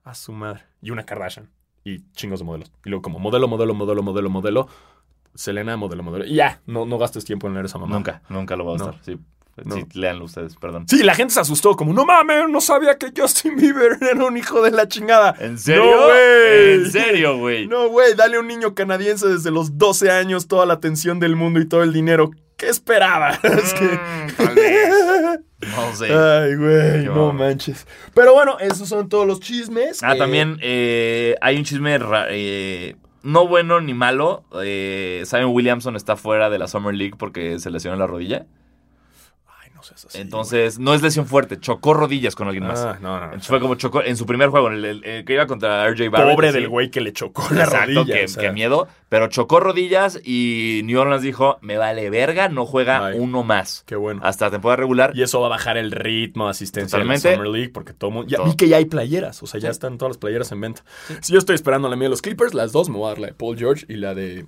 A su madre. Y una Kardashian. Y chingos de modelos. Y luego como modelo, modelo, modelo, modelo, modelo. Selena, modelo, modelo. Y ya, no, no gastes tiempo en leer esa mamá. Nunca, nunca lo voy a No. estar. Sí, No. sí, léanlo ustedes, perdón. Sí, la gente se asustó, como, no mames, no sabía que Justin Bieber [LAUGHS] era un hijo de la chingada. ¿En serio? No, güey. ¿En serio, güey? No, güey, dale a un niño canadiense desde los 12 años toda la atención del mundo y todo el dinero. ¿Qué esperabas? [LAUGHS] Es que... Mm. No sé. Ay, güey, no manches. Pero bueno, esos son todos los chismes. Ah, también eh, hay un chisme eh, no bueno ni malo. Eh, Simon Williamson está fuera de la Summer League porque se lesionó la rodilla. Seas así. Entonces, no es lesión fuerte, chocó rodillas con alguien más. Ah, no, no. Entonces fue como chocó en su primer juego, en el, el- el que iba contra RJ Barrett. Pobre así. del güey que le chocó la Exacto, rodilla. qué, o sea. miedo. Pero chocó rodillas y New Orleans dijo: Me vale verga, no juega Ay. uno más. Qué bueno. Hasta temporada regular. Y eso va a bajar el ritmo asistencia la Summer League porque todo mundo... Ya Todo. vi que ya hay playeras, o sea, ya Sí. están todas las playeras en venta. Si yo estoy esperando la mía de los Clippers, las dos me voy a dar la de Paul George y la de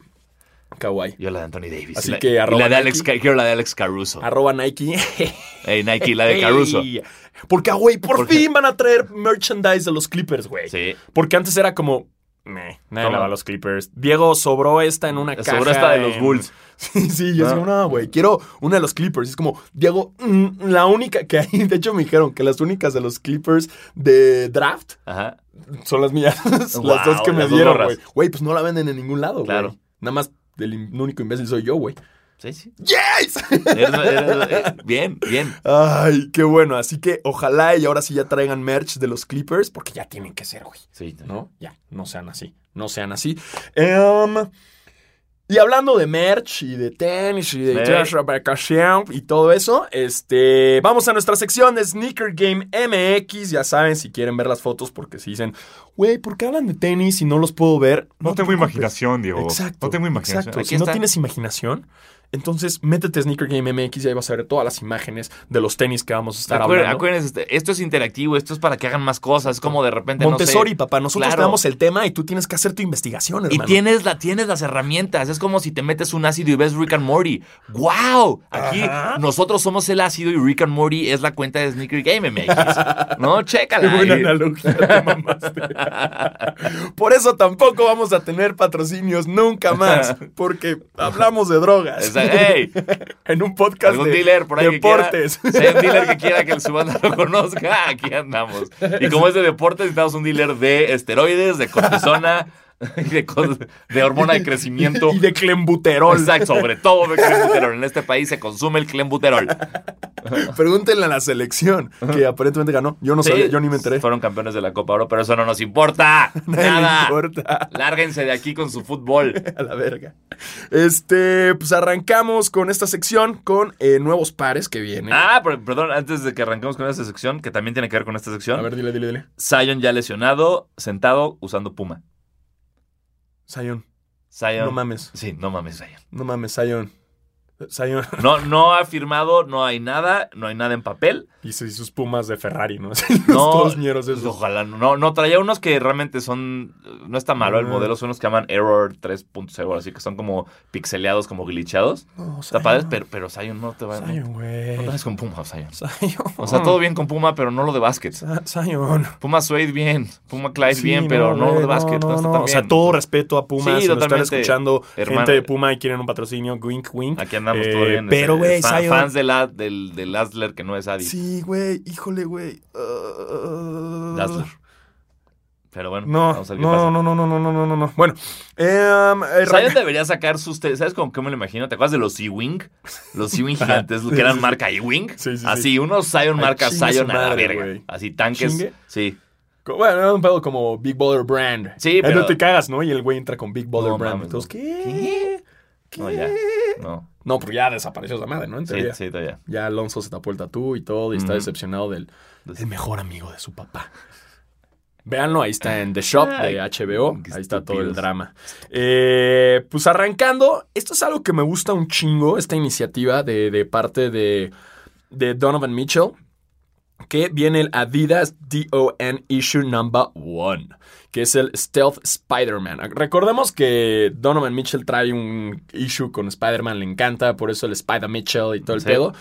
Kawhi. Yo la de Anthony Davis. Así la, que y arroba la de Alex, Nike. Quiero la de Alex Caruso. Arroba Nike. [LAUGHS] Ey, Nike, la de Caruso. Ey. Porque, güey, por fin van a traer merchandise de los Clippers, güey. Sí. Porque antes era como... Meh, nadie a los Clippers. Diego sobró esta en una caja. Sobró esta de los Bulls. [LAUGHS] Sí, sí, yo No. digo, no, güey, quiero una de los Clippers. Y es como, Diego, mm, la única que hay, [LAUGHS] de hecho me dijeron que las únicas de los Clippers de draft Ajá. son las mías. las dos que me las dieron, güey. Güey, pues no la venden en ningún lado, güey. Claro. Nada más el único imbécil soy yo, güey. Sí, sí. ¡Yes! Eh, bien, bien. Ay, qué bueno. Así que ojalá y ahora sí ya traigan merch de los Clippers, porque ya tienen que ser, güey. Sí. ¿No? Ya, no sean así. No sean así. Em, Y hablando de merch y de tenis y de. Joshua y todo eso, este, vamos a nuestra sección de Sneaker Game MX. Ya saben, si quieren ver las fotos, porque si dicen, güey, ¿por qué hablan de tenis y no los puedo ver? No te tengo imaginación, Diego. Exacto. No tengo imaginación. Exacto. No tienes imaginación, entonces métete a Sneaker Game MX y ahí vas a ver todas las imágenes de los tenis que vamos a estar Acuérdense, hablando. acuérdense, este, esto es interactivo, esto es para que hagan más cosas. Es como de repente. Montessori, no sé, papá, nosotros Claro. te damos el tema y tú tienes que hacer tu investigación, Y hermano. tienes, la, tienes las herramientas. Es como si te metes un ácido y ves Rick and Morty. ¡Wow! Aquí Ajá. nosotros somos el ácido y Rick and Morty es la cuenta de Sneaker Game MX. [LAUGHS] ¿No? Qué Chécala. buena ahí. analogía te mamaste. [LAUGHS] Por eso tampoco vamos a tener patrocinios nunca más, porque hablamos de drogas. Esa- ¡Ey! [LAUGHS] En un podcast Algún de dealer por ahí deportes. que quiera. [LAUGHS] Si hay un dealer que quiera que el subanda lo conozca, aquí andamos. Y como es de deportes, necesitamos un dealer de esteroides, de cortisona, [LAUGHS] y de, de hormona de [LAUGHS] crecimiento. y de clembuterol. Exacto, sobre [LAUGHS] todo de clenbuterol. En este país se consume el clenbuterol. Pregúntenle a la selección, que aparentemente ganó. Yo no Sí, sabía, yo ni me enteré. Fueron campeones de la Copa Oro, pero eso no nos importa. Nada. importa. Lárguense de aquí con su fútbol. A la verga. Este, pues arrancamos con esta sección con eh, nuevos pares que vienen. Ah, pero- perdón, antes de que arranquemos con esta sección, que también tiene que ver con esta sección. A ver, dile, dile, dile. Zion ya lesionado, sentado, usando Puma. Zion. Zion. No mames. Sí, no mames, Zion. No mames, Zion. Zion. No, no ha firmado, no hay nada, no hay nada en papel. Y sus, pumas de Ferrari, ¿no? [LAUGHS] Los No, todos ñeros esos. Ojalá, no, no, traía unos que realmente son, no está malo el Ah. modelo, son unos que llaman Error 3.0, así que son como pixeleados, como glitchados. No, Está padre, pero, pero Zion no te va no, Zion, no güey. te vas con Puma, Zion. Zion. O sea, todo bien con Puma, pero no lo de básquet. Zion. Puma Suede bien, Puma Clyde Sí, bien, pero no, lo de básquet. No, no, no. O sea, todo respeto a Puma. Sí, si nos están escuchando Hermano. gente de Puma y quieren un patrocinio, wink, wink. Aquí andamos Eh, todo bien. Pero, güey, fan- fans de la, del, del Dazzler que no es Adi. Sí, güey, híjole, güey. Uh, Dazzler. Pero bueno, No, vamos a ver qué no, pasa. no, no, no, no, no, no, no, no. Bueno, eh, um, eh, Zion debería sacar sus... ¿Sabes con qué me lo imagino? ¿Te acuerdas de los E-Wing? Los [LAUGHS] E-Wing gigantes, Sí, que eran sí, marca E-Wing. Sí, sí, sí. Así, unos Zion marca Zion a la verga. Así, tanques. ¿Chingue? Sí. bueno, era un pedo como Big Baller Brand. Sí, Ahí pero- no te cagas, ¿no? Y el güey entra con Big Baller No Brand. mames, Entonces, no. ¿qué? ¿Qué? No, ya. No. No, pero ya desapareció esa madre, ¿no? En Sí, teoría. sí, todavía. Ya Alonso se tapó el tatú y todo y está decepcionado del el mejor amigo de su papá. Véanlo, ahí está en The Shop de HBO. qué Ahí está todo el estúpidos. drama. Eh, pues arrancando, esto es algo que me gusta un chingo, esta iniciativa de, de parte de, de Donovan Mitchell, que viene el Adidas DON Issue Number One, que es el Stealth Spider-Man. Recordemos que Donovan Mitchell trae un issue con Spider-Man, le encanta, por eso el Spider Mitchell y todo el Sí. pedo.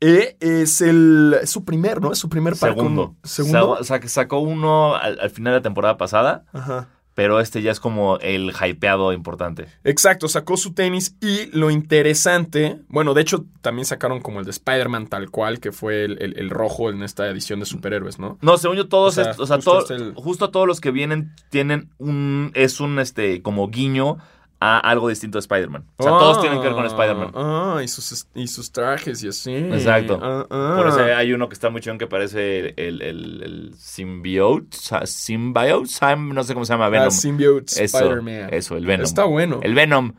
Eh, es el es su primer, ¿no? Es su primer con- Segundo. segundo. Sa- sa- sacó uno al, al final de la temporada pasada, Ajá. Pero este ya es como el hypeado importante. Exacto, sacó su tenis y lo interesante, bueno, de hecho también sacaron como el de Spider-Man tal cual, que fue el, el- el rojo en esta edición de superhéroes, ¿no? No, según yo, todos, O sea, est- o sea, justo todo- es el- justo todos los que vienen tienen un, es un, este, como guiño a algo distinto de Spider-Man. O sea, todos tienen que ver con Spider-Man. Ah, y sus, y sus trajes y así. Exacto. Ah, ah. Por eso hay uno que está muy chingón que parece el, el, el symbiote, sa- symbiote, Sim- no sé cómo se llama, Ah, Venom. Symbiote Spider-Man. eso, el Venom. Está bueno. El Venom.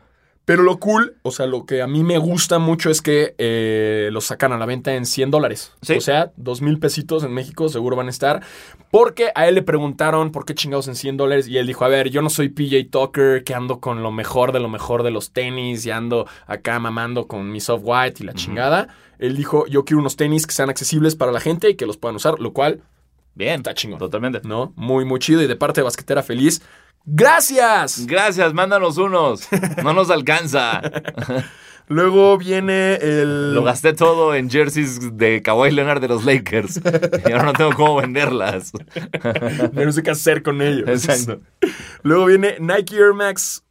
Pero lo cool, o sea, lo que a mí me gusta mucho es que eh, los sacan a la venta en 100 dólares. Sí. O sea, dos mil pesitos en México seguro van a estar. Porque a él le preguntaron por qué chingados en 100 dólares y él dijo, a ver, yo no soy PJ Tucker, que ando con lo mejor de lo mejor de los tenis y ando acá mamando con mi soft white y la chingada. Él dijo, yo quiero unos tenis que sean accesibles para la gente y que los puedan usar, lo cual, Bien. Está chingón. Totalmente. ¿no? Muy, muy chido y de parte de Basquetera Feliz. ¡Gracias! Gracias, mándanos unos. No nos alcanza. [LAUGHS] Luego viene el... Lo gasté todo en jerseys de Kawhi Leonard de los Lakers. Y ahora no tengo cómo venderlas. [LAUGHS] No sé qué hacer con ellos. Exacto. Luego viene Nike Air Max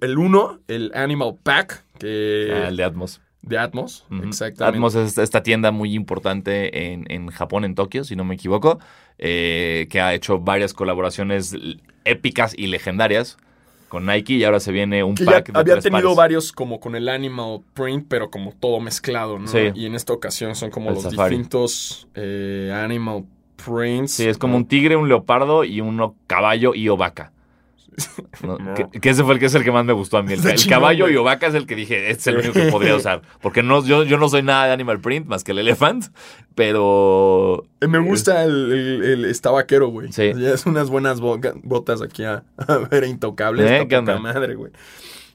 el 1, el Animal Pack, que Ah, el de Atmos. De Atmos, exactamente. Atmos es esta tienda muy importante en, en Japón, en Tokio, si no me equivoco, eh, que ha hecho varias colaboraciones épicas y legendarias con Nike y ahora se viene un que ya pack de había tres tenido pares. varios como con el Animal Print, pero como todo mezclado, ¿no? Sí. Y en esta ocasión son como El los safari. distintos eh, Animal Prints. Sí, es como un tigre, un leopardo y uno caballo y o [LAUGHS] Que, que ese fue el que es el que más me gustó a mí. El, Está el chingón, caballo y Ovaca es el que dije, este es el único que podría usar. Porque no, yo, yo no soy nada de Animal Print más que el Elephant, pero Eh, Me gusta el, el, el- está vaquero, güey. Sí. Ya es unas buenas botas aquí a, [LAUGHS] a ver, intocable. ¿Eh? Madre, güey.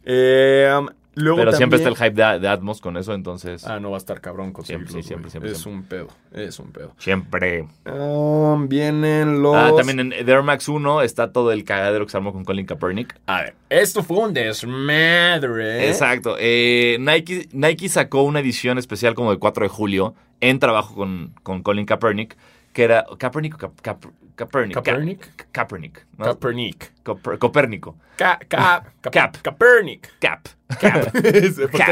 Eh, um, luego pero siempre está el hype de, de Atmos con eso, entonces Ah, no va a estar cabrón conseguirlos, Siempre, sí, siempre, siempre, Es siempre. un pedo, es un pedo. siempre. Um, vienen los... Ah, también en The Air Max 1 está todo el cagadero que se armó con Colin Kaepernick. A ver, esto fue un desmadre. Exacto. Eh, Nike, Nike sacó una edición especial como del 4 de julio en trabajo con, con Colin Kaepernick, que era Kaepernick o. Ka- Kaepernick. ¿no? Kaepernick. Coper- Copérnico. Ca- ca- [LAUGHS] cap- Cap. Kaepernick. [LAUGHS] Cap. Cap. Porque es.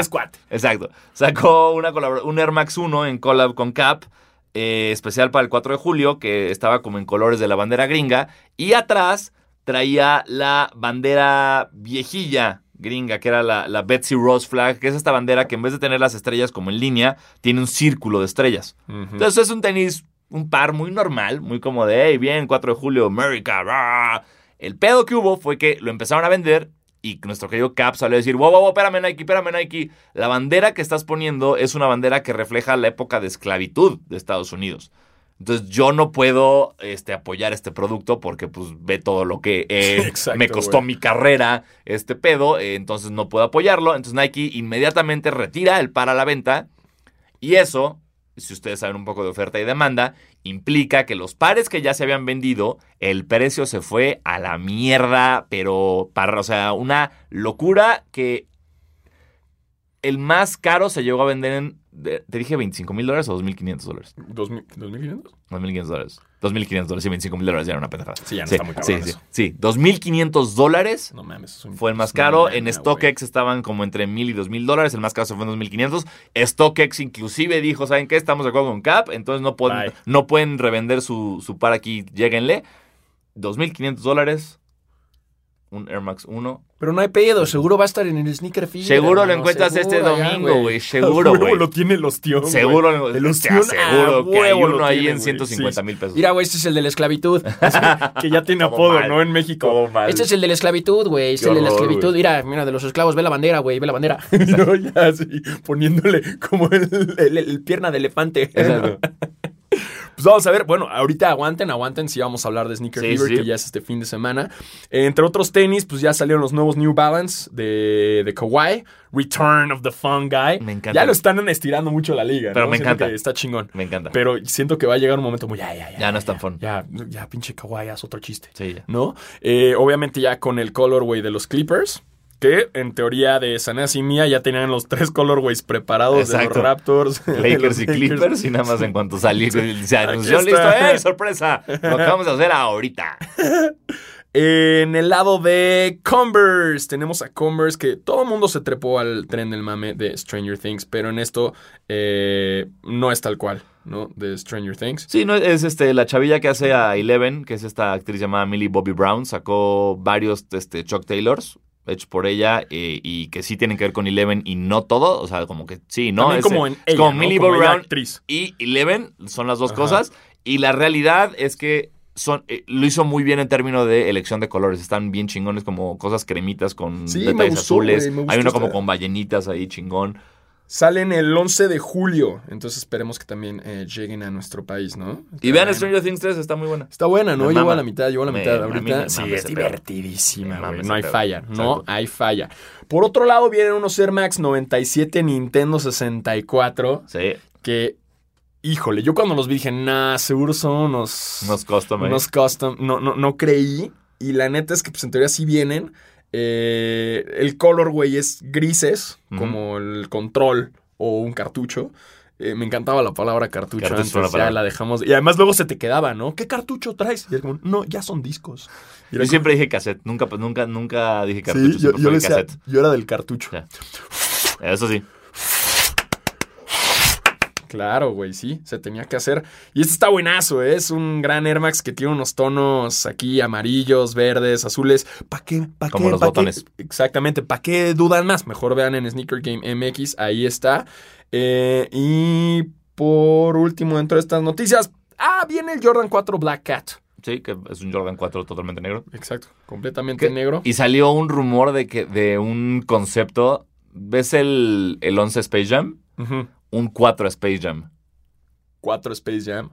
Exacto. Sacó una un Air Max 1 en collab con Cap, eh, especial para el 4 de julio, que estaba como en colores de la bandera gringa. Y atrás traía la bandera viejilla gringa, que era la, la Betsy Ross Flag, que es esta bandera que en vez de tener las estrellas como en línea, tiene un círculo de estrellas. Entonces es un tenis, un par muy normal, muy como de, hey, bien, 4 de julio, America. rah". El pedo que hubo fue que lo empezaron a vender y nuestro querido Cap salió a decir, wow, wow, wow, espérame Nike, espérame Nike. La bandera que estás poniendo es una bandera que refleja la época de esclavitud de Estados Unidos. Entonces yo no puedo este, apoyar este producto porque pues ve todo lo que eh, [LAUGHS] Exacto, me costó mi carrera este pedo, eh, entonces no puedo apoyarlo. Entonces Nike inmediatamente retira el par a la venta y eso, si ustedes saben un poco de oferta y demanda, implica que los pares que ya se habían vendido, el precio se fue a la mierda, pero para, o sea, una locura que el más caro se llegó a vender en, te dije 25 mil dólares o 2.500 dólares. ¿Dos mil- ¿2500? 2.500 dólares. 2.500 dólares y 25 mil dólares ya era una pendejada. Sí, ya no sí, está muy cabrón sí, sí, eso. sí. 2.500 dólares No mames. fue el más caro. En. StockX estaban como entre mil y dos mil dólares. El más caro se fue en 2.500. StockX inclusive dijo, ¿saben qué? Estamos de acuerdo con Cap. Entonces no pueden, Bye. no pueden revender su, su par aquí. Lléguenle. 2.500 dólares. Un Air Max 1. Pero no hay pedo, seguro va a estar en el sneaker feed. Seguro lo encuentras este seguro domingo, güey, seguro, güey. lo tiene el ostión, Seguro, güey. El te ostión a aseguro que hay lo uno ahí tiene, en güey. 150 Sí. mil pesos. Mira, güey, este es el de la esclavitud. [LAUGHS] [LAUGHS] que ya tiene Todo apodo, mal, ¿no? En México. mal. Este es el de la esclavitud, güey. Este es el de la esclavitud. Mira, mira, de los esclavos, ve la bandera, güey, ve la bandera. [LAUGHS] no, ya así, poniéndole como el, el- el pierna de elefante. Exacto. Pues vamos a ver, bueno, ahorita aguanten, aguanten, si vamos a hablar de Sneaker Sí, Fever, sí. que ya es este fin de semana. Eh, entre otros tenis, pues ya salieron los nuevos New Balance de, de Kawhi, Return of the Fun Guy. Me encanta. Ya lo están estirando mucho la liga, Pero ¿no? me Siento encanta. que está chingón. Me encanta. Pero siento que va a llegar un momento muy, ya, ya, ya. Ya no es tan fun. Ya, ya, pinche Kawhi, haz otro chiste. Sí, ya. ¿no? Eh, obviamente ya con el colorway de los Clippers, que en teoría de Sanas y Mía ya tenían los tres colorways preparados de Exacto. los Raptors, de los [LAUGHS] Lakers y [LAUGHS] Clippers y nada más en cuanto salió se anunció listo. ¡eh! sorpresa! Lo acabamos de hacer ahorita. [LAUGHS] En el lado de Converse, tenemos a Converse que todo el mundo se trepó al tren del mame de Stranger Things, pero en esto eh, no es tal cual, ¿no? De Stranger Things. Sí, no, es este la chavilla que hace a Eleven, que es esta actriz llamada Millie Bobby Brown, sacó varios este, Chuck Taylors hechos por ella eh, y que sí tienen que ver con Eleven y no todo, o sea, como que sí, no, es, como en es ella, como ¿no? Millie Como Brown actriz. y Eleven son las dos Ajá. cosas y la realidad es que son, eh, lo hizo muy bien en términos de elección de colores. Están bien chingones, como cosas cremitas con Sí, detalles gustó, azules. Hay uno como esta- con ballenitas ahí, chingón. Salen el 11 de julio, entonces esperemos que también eh, lleguen a nuestro país, ¿no? Y vean. Stranger Things 3, está muy buena. Está buena, ¿no? Me mama. a la mitad, llegó a la mitad ahorita. me Sí, es divertidísima, güey. No hay falla, no Exacto. hay falla. Por otro lado, vienen unos Air Max 97 Nintendo 64 Sí, que, híjole, yo cuando los vi dije, nah, seguro son unos... unos custom ahí. unos custom. No, no, no creí. Y la neta es que, pues, en teoría sí vienen. Eh, el color, güey, es grises, como el control o un cartucho. Eh, me encantaba la palabra cartucho, Cartucho antes, la ya la dejamos. Y además luego se te quedaba, ¿no? ¿Qué cartucho traes? Y es como, no, ya son discos. Era Yo siempre dije cassette, nunca, nunca, nunca dije cartucho, sí, yo, yo decía, yo era del cartucho. Eso sí. Claro, güey, sí, se tenía que hacer. Y este está buenazo, ¿eh? es un gran Air Max que tiene unos tonos aquí amarillos, verdes, azules. ¿Para qué? ¿Para Como qué? los ¿Pa' botones. qué? Exactamente, ¿para qué dudan más? Mejor vean en Sneaker Game MX, ahí está. Eh, y por último, dentro de estas noticias, ah, viene el Jordan 4 Black Cat. Sí, que es un Jordan 4 totalmente negro. Exacto, completamente negro. Y salió un rumor de que de un concepto. ¿Ves el, el 11 Space Jam? Ujú. Un 4 Space Jam. Cuatro Space Jam.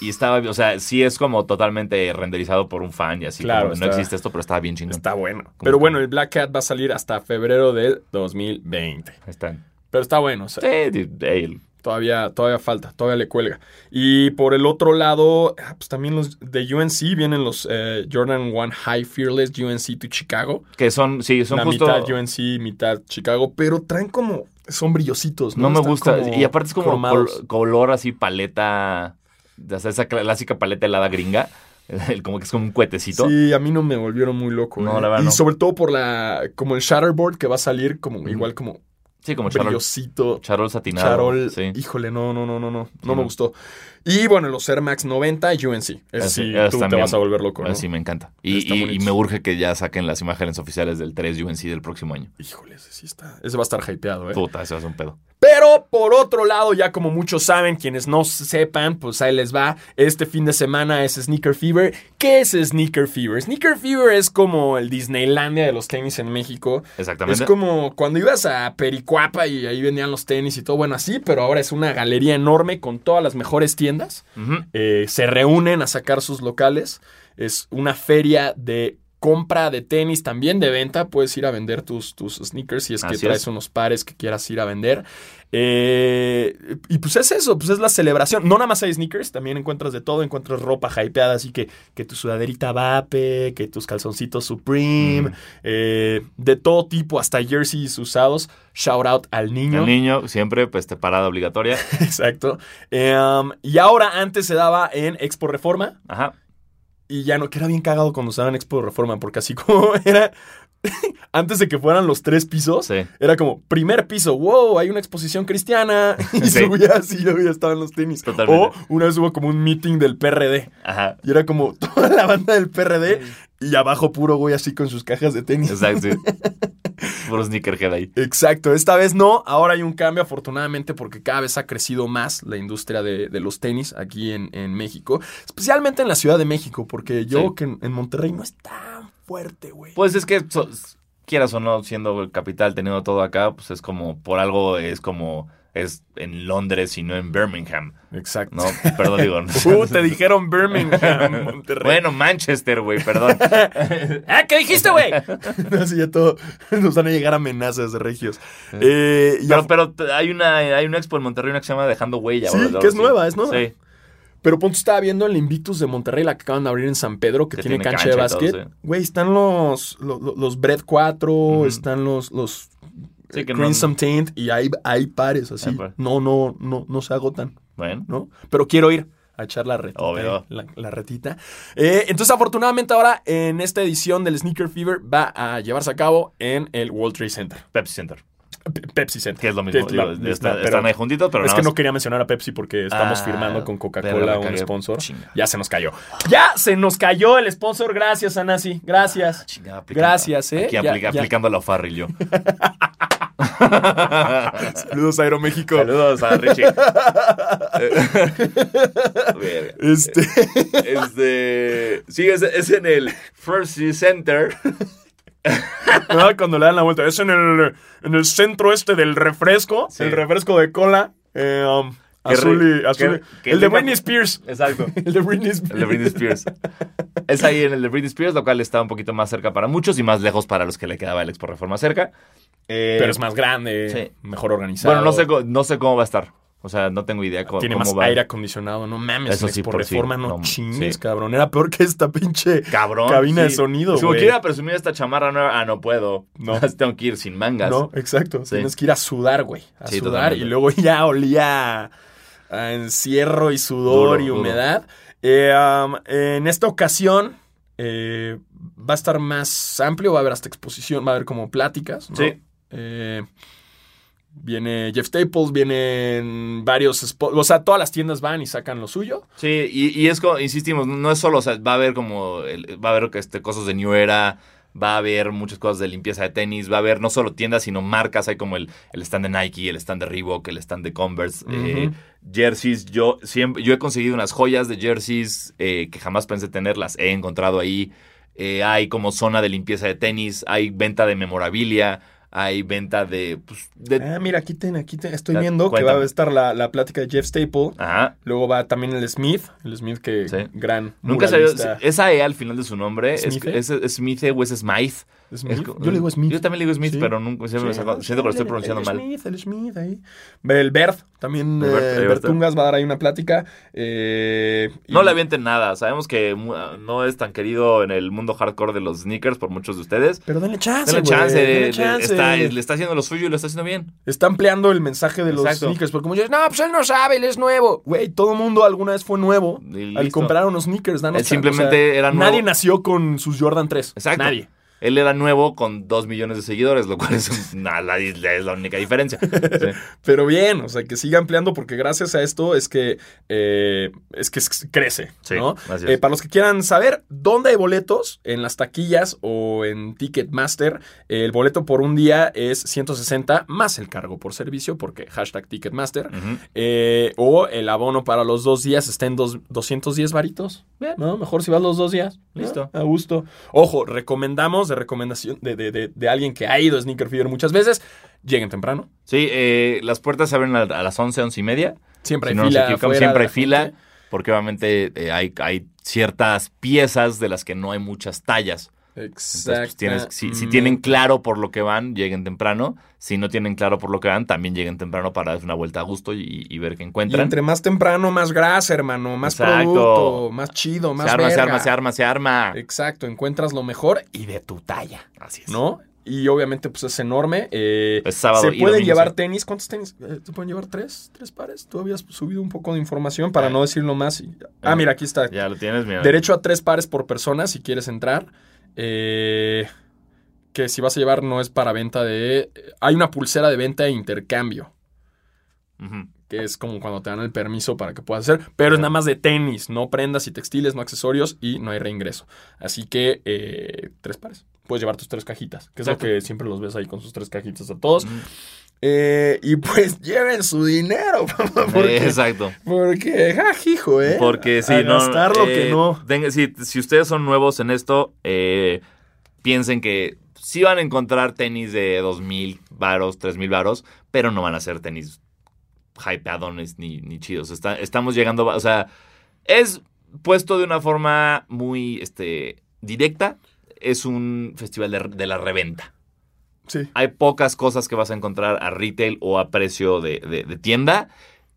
Y estaba, o sea, sí es como totalmente renderizado por un fan y así. Claro, no existe esto, pero estaba bien chingón. Está bueno. Pero bueno, el Black Cat va a salir hasta febrero del 2020. Están. Pero está bueno, o sea, Sí, ey, todavía, todavía falta, todavía le cuelga. Y por el otro lado, ah, pues también los de UNC vienen los eh, Jordan 1 High Fearless UNC to Chicago. que son, sí, son La justo. mitad UNC, mitad Chicago, pero traen como, son brillositos. No, No me Están gusta. y aparte es como col- color así paleta. O sea, esa clásica paleta helada gringa. [LAUGHS] como que es como un cuetecito. Sí, a mí no me volvieron muy loco. No, eh. la verdad Y no. sobre todo por la, como el Shatterboard que va a salir como igual como Sí, como charol, brillosito. charol satinado. Charol, Sí. híjole, no, no, no, no, no, no me gustó. Y bueno, los Air Max 90 y UNC. Ese Ese- sí, ese tú te vas a volver loco, ¿no? Sí, me encanta. Y, y me urge que ya saquen las imágenes oficiales del 3 UNC del próximo año. Híjole, ese sí está, ese va a estar hypeado, ¿eh? Puta, ese va a ser un pedo. Pero por otro lado, ya como muchos saben, quienes no sepan, pues ahí les va. Este fin de semana es Sneaker Fever. ¿Qué es Sneaker Fever? Sneaker Fever es como el Disneylandia de los tenis en México. Exactamente. Es como cuando ibas a Pericuapa y ahí vendían los tenis y todo, bueno, así, pero ahora es una galería enorme con todas las mejores tiendas. Eh, se reúnen a sacar sus locales. Es una feria de compra de tenis, también de venta. Puedes ir a vender tus, tus sneakers si es que Así traes es. unos pares que quieras ir a vender. Eh, y pues es eso, pues es la celebración. No nada más hay sneakers, también encuentras de todo. Encuentras ropa hypeada, así que, que tu sudaderita Vape, que tus calzoncitos Supreme, Mm. eh, de todo tipo, hasta jerseys usados. Shout out al niño. El niño siempre, pues, te parada obligatoria. [LAUGHS] Exacto. Eh, um, y ahora antes se daba en Expo Reforma. Ajá. Y ya no, que era bien cagado cuando se daban Expo Reforma, porque así [LAUGHS] como era. [LAUGHS] antes de que fueran los tres pisos, Sí. era como primer piso, wow, hay una exposición cristiana. [LAUGHS] Y Sí. y luego ya estaban los tenis. Totalmente. O una vez hubo como un meeting del PRD. Ajá. Y era como [LAUGHS] toda la banda del PRD y abajo puro güey así con sus cajas de tenis. Exacto. Puro sneakerhead ahí. Exacto, esta vez no, ahora hay un cambio afortunadamente porque cada vez ha crecido más la industria de, de los tenis aquí en, en México, especialmente en la Ciudad de México, porque yo que en, en Monterrey no es tan fuerte, güey. Pues es que, so- quieras o no, siendo el capital, teniendo todo acá, pues es como, por algo es como, es en Londres y no en Birmingham, Exacto. ¿no? Perdón, digo. [LAUGHS] Uh, te [LAUGHS] dijeron Birmingham, [LAUGHS] Monterrey. Bueno, Manchester, güey, perdón. ¿Ah, qué dijiste, güey? Así ya todo, nos van a llegar amenazas de regios. Eh, Pero, pero hay una, hay una expo en Monterrey, una que se llama Dejando Huella. Sí, o que es nueva, es nueva. Sí. Pero punto estaba viendo el Invictus de Monterrey, la que acaban de abrir en San Pedro, que, Que tiene, tiene cancha, de básquet. sí. Güey, están los, los, los Bread 4, Ujú. están los, los Sí, eh, no- Crimson Taint y hay, hay pares así. No, no, no, no se agotan, Bueno. ¿no? Pero quiero ir a echar la retita. Obvio. eh, La, la retita. Eh, entonces, afortunadamente ahora en esta edición del Sneaker Fever va a llevarse a cabo en el World Trade Center. Pepsi Center. Pe- Pepsi Center. Que es lo mismo. La digo, está- están ahí juntitos, pero es que no quería mencionar a Pepsi porque estamos Ah, firmando con Coca-Cola la un sponsor. Chinga. Ya se nos cayó. Ya se nos cayó el sponsor. Gracias, Anasi. Gracias. Chingada, aplicando- Gracias, ¿eh? Aquí Ya- aplica- ya. aplicando la Farrell yo. [LAUGHS] Saludos a Aeroméxico. Saludos a Richie. [LAUGHS] Este, Este. Sí, es, es en el First Center. [LAUGHS] [LAUGHS] ¿no? cuando le dan la vuelta. Es en el, en el centro este del refresco. Sí. El refresco de cola. eh, um, azul y. azul y- el de Britney Spears. [LAUGHS] Exacto. [LAUGHS] El de Britney Spears. El de Britney Spears. Es ahí en el de Britney Spears, lo cual está un poquito más cerca para muchos y más lejos para los que le quedaba el Expo Reforma cerca. Eh, Pero es más grande. Sí. Mejor organizado. Bueno, no sé, no sé cómo va a estar. O sea, no tengo idea cómo, Tiene cómo más va. aire acondicionado. No mames. Eso sí, por sí. Reforma no, No, chingues, sí. cabrón. Era peor que esta pinche. Cabrón. Cabina de sí. sonido, Si quiera presumir esta chamarra nueva, ah, no puedo. No. [LAUGHS] Tengo que ir sin mangas. No, exacto. Sí. Tienes que ir a sudar, güey. A Sí, sudar. totalmente. Y luego ya olía a, encierro y sudor Duro, y humedad. Eh, um, en esta ocasión eh, va a estar más amplio. Va a haber hasta exposición. Va a haber como pláticas. ¿no? Sí. Eh, viene Jeff Staples. Vienen varios. spo- O sea, todas las tiendas van y sacan lo suyo. Sí, y, y es como, insistimos, no es solo, o sea, va a haber como, el- va a haber este, cosas de New Era, va a haber muchas cosas de limpieza de tenis, va a haber no solo tiendas, sino marcas, hay como el, el stand de Nike, el stand de Reebok, el stand de Converse, eh, jerseys, yo siempre, yo he conseguido unas joyas de jerseys eh, que jamás pensé tener, las he encontrado ahí, Eh, hay como zona de limpieza de tenis, hay venta de memorabilia, hay venta de... Pues, de Ah, mira, aquí, ten, aquí ten- estoy viendo que va a estar la, la plática de Jeff Staple. Ajá. Luego va también el Smith, el Smith que Sí. gran Nunca salió. Esa E al final de su nombre es, ¿Smith? es, es Smith o es Smythe. Smith. Es Yo le digo Smith. Yo también le digo Smith, Sí. pero nunca siempre me saco- siento que lo estoy el- pronunciando el mal. Smith, el Smith ahí. El Bert, también El Bert, eh, va a estar. Bertungas va a dar ahí una plática. eh, y- No le avienten nada. Sabemos que no es tan querido en el mundo hardcore de los sneakers por muchos de ustedes. Pero denle chance, Denle chance, denle le- chance. Está, le está haciendo lo suyo y lo está haciendo bien. Está ampliando el mensaje de los sneakers. Porque como yo, no, pues él no sabe, él es nuevo. Güey, todo mundo alguna vez fue nuevo al comprar unos sneakers. danos Él simplemente era nuevo. Nadie nació con sus Jordan 3. Exacto. Nadie. Él era nuevo con dos millones de seguidores, lo cual es, una- [LAUGHS] la, es la única diferencia. [LAUGHS] Sí. Pero bien, o sea, que siga ampliando porque gracias a esto es que, eh, es que crece, Sí, ¿no? Eh, para los que quieran saber dónde hay boletos, en las taquillas o en Ticketmaster, el boleto por un día es 160 más el cargo por servicio porque hashtag Ticketmaster. Eh, o el abono para los dos días está en dos- 210 varitos. Bien. ¿no? Mejor si vas los dos días. ¿no? Listo. A gusto. Ojo, recomendamos de recomendación de, de- de- de alguien que ha ido a Sneaker Fever muchas veces. Lleguen temprano. Sí, eh, las puertas se abren a, a las 11, 11 y media. Siempre Si hay no fila. equivocamos, siempre hay la fila, gente. porque obviamente eh, hay, hay ciertas piezas de las que no hay muchas tallas. Entonces, pues, si, si tienen claro por lo que van, lleguen temprano. Si no tienen claro por lo que van, también lleguen temprano para dar una vuelta a gusto y, y ver qué Y encuentran. entre más temprano, más grasa, hermano. Más Exacto. producto, más chido, más se arma, se arma, se arma, se arma. Exacto, encuentras lo mejor y de tu talla, Así es. ¿no? Y obviamente, pues es enorme. eh, Es sábado se pueden domingo, llevar sí. tenis. ¿Cuántos tenis? Eh, ¿Se pueden llevar tres? ¿Tres pares? Tú habías subido un poco de información para Ah. no decirlo más. y- Ah, mira, aquí está. Ya lo tienes, mira. Derecho a tres pares por persona si quieres entrar. Eh, que si vas a llevar no es para venta de... Hay una pulsera de venta e intercambio. Que es como cuando te dan el permiso para que puedas hacer, pero es nada más de tenis, no prendas y textiles, no accesorios y no hay reingreso. Así que eh, tres pares. Puedes llevar tus tres cajitas, que es Exacto. lo que siempre los ves ahí con sus tres cajitas a todos. Eh, y pues [LAUGHS] lleven su dinero, porque, Exacto. porque ja, hijo, ¿eh? Porque si A no. gastar lo que eh, no. si, si ustedes son nuevos en esto, eh, piensen que sí van a encontrar tenis de 2000 varos, 3000 varos, pero no van a ser tenis hypeadones ni, ni chidos. Está- estamos llegando. O sea, es puesto de una forma muy este, directa. Es un festival de, de la reventa. Sí. Hay pocas cosas que vas a encontrar a retail o a precio de, de- de tienda.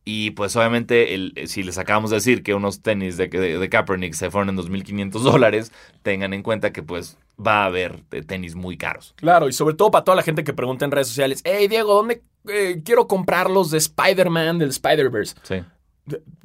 Y pues obviamente, el, si les acabamos de decir que unos tenis de, de, de Kaepernick se fueron en 2.500 dólares, tengan en cuenta que pues va a haber tenis muy caros. Claro, y sobre todo para toda la gente que pregunta en redes sociales, hey Diego, ¿dónde eh, quiero comprar los de Spider-Man del Spider-Verse? Sí,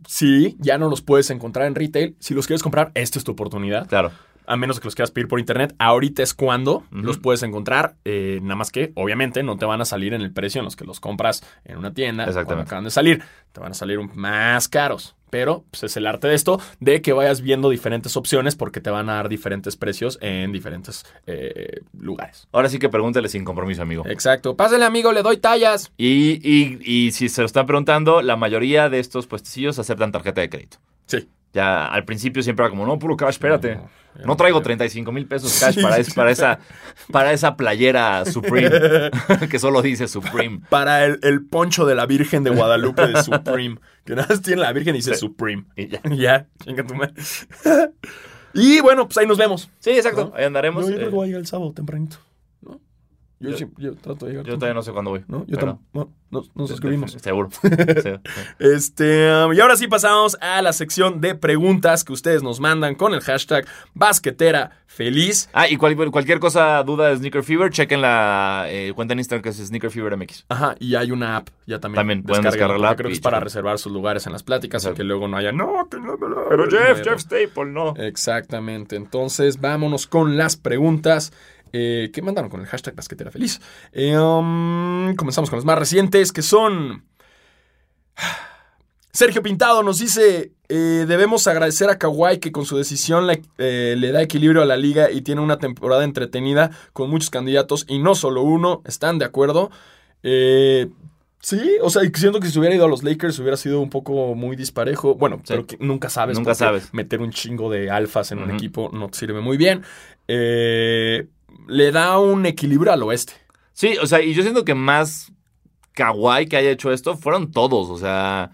Sí, ya no los puedes encontrar en retail. Si los quieres comprar, esta es tu oportunidad. claro. A menos que los quieras pedir por internet. Ahorita es cuando los puedes encontrar. eh, nada más que, obviamente, no te van a salir en el precio en los que los compras en una tienda. Cuando Exactamente. acaban de salir. Te van a salir más caros. Pero pues, es el arte de esto, de que vayas viendo diferentes opciones porque te van a dar diferentes precios en diferentes eh, lugares. Ahora sí que pregúntale sin compromiso, amigo. Exacto. Pásale, amigo, le doy tallas. Y, y- y si se lo están preguntando, la mayoría de estos puestecillos aceptan tarjeta de crédito. Sí. Ya al principio siempre era como, no, puro cash, espérate. No, No traigo creo. 35 mil pesos cash Sí. para, es- para, esa, para esa playera Supreme, [LAUGHS] que solo dice Supreme. Para el, el poncho de la Virgen de Guadalupe de [LAUGHS] Supreme. Que nada más tiene la Virgen y dice Sí. Supreme. Y ya. [LAUGHS] ya, chinga tu madre. y bueno, pues ahí nos vemos. Sí, exacto, ¿No? ahí andaremos. Yo, yo Eh, creo que voy a llegar el sábado tempranito. Yo, Yo- siempre- yo trato de llegar. yo todavía no sé cuándo voy. ¿no? Yo pero- tam- bueno, nos, nos escribimos. Seguro. [LAUGHS] Este, um, y ahora sí pasamos a la sección de preguntas que ustedes nos mandan con el hashtag basquetera feliz. Ah, y cual- cualquier cosa, duda de Sneaker Fever, chequen la eh, cuenta en Instagram que es Sneaker Fever MX. Ajá, y hay una app ya también. También pueden descargar la app Creo que es para chequen. reservar sus lugares en las pláticas y Exacto. que luego no haya. No, que no me lo. Pero Jeff, Jeff Staple, no. Exactamente. Entonces, vámonos con las preguntas eh, que mandaron con el hashtag basquetera feliz. Eh, um, comenzamos con las más recientes, que son. [SIGHS] Sergio Pintado nos dice, eh, debemos agradecer a Kawhi que con su decisión le, eh, le da equilibrio a la liga y tiene una temporada entretenida con muchos candidatos y no solo uno. ¿Están de acuerdo? Eh, sí, o sea, siento que si hubiera ido a los Lakers hubiera sido un poco muy disparejo. Bueno, pero que nunca sabes. Nunca sabes. Meter un chingo de alfas en un equipo no te sirve muy bien. Le da un equilibrio al oeste. Sí, o sea, y yo siento que más kawaii que haya hecho esto fueron todos, o sea,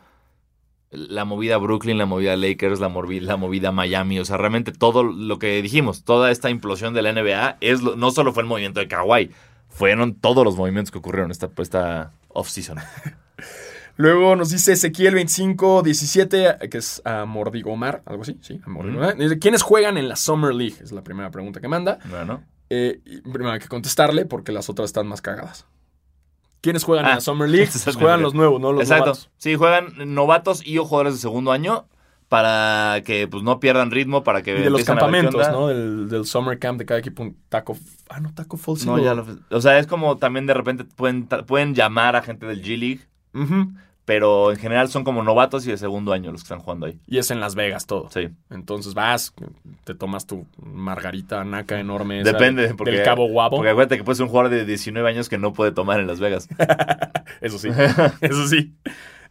la movida Brooklyn, la movida Lakers, la, movi- la movida Miami, o sea, realmente todo lo que dijimos, toda esta implosión de la NBA, es no solo fue el movimiento de Kawhi, fueron todos los movimientos que ocurrieron esta, esta off-season. [LAUGHS] Luego nos dice Ezequiel 2517, que es a Mordigomar, algo así, sí, a Mordigomar. ¿Quiénes juegan en la Summer League? Es la primera pregunta que manda. Bueno, Eh, primero hay que contestarle porque las otras están más cagadas. ¿Quiénes juegan en Ah, la Summer League? [LAUGHS] Pues juegan los nuevos, no los exacto. novatos. Sí, juegan novatos y o jugadores de segundo año para que pues no pierdan ritmo, para que Y de los campamentos. ¿no? Del, del Summer Camp de cada equipo, un taco. Ah, no, taco Fall. sí No, lo- ya lo- o sea, es como también de repente pueden, pueden llamar a gente del G League Ujú. Pero en general son como novatos y de segundo año los que están jugando ahí. Y es en Las Vegas todo. Sí. Entonces vas, te tomas tu margarita naca enorme. esa Depende, porque, Del Cabo Guabo. Porque acuérdate que puedes ser un jugador de 19 años que no puede tomar en Las Vegas. [LAUGHS] Eso sí, [LAUGHS] eso sí.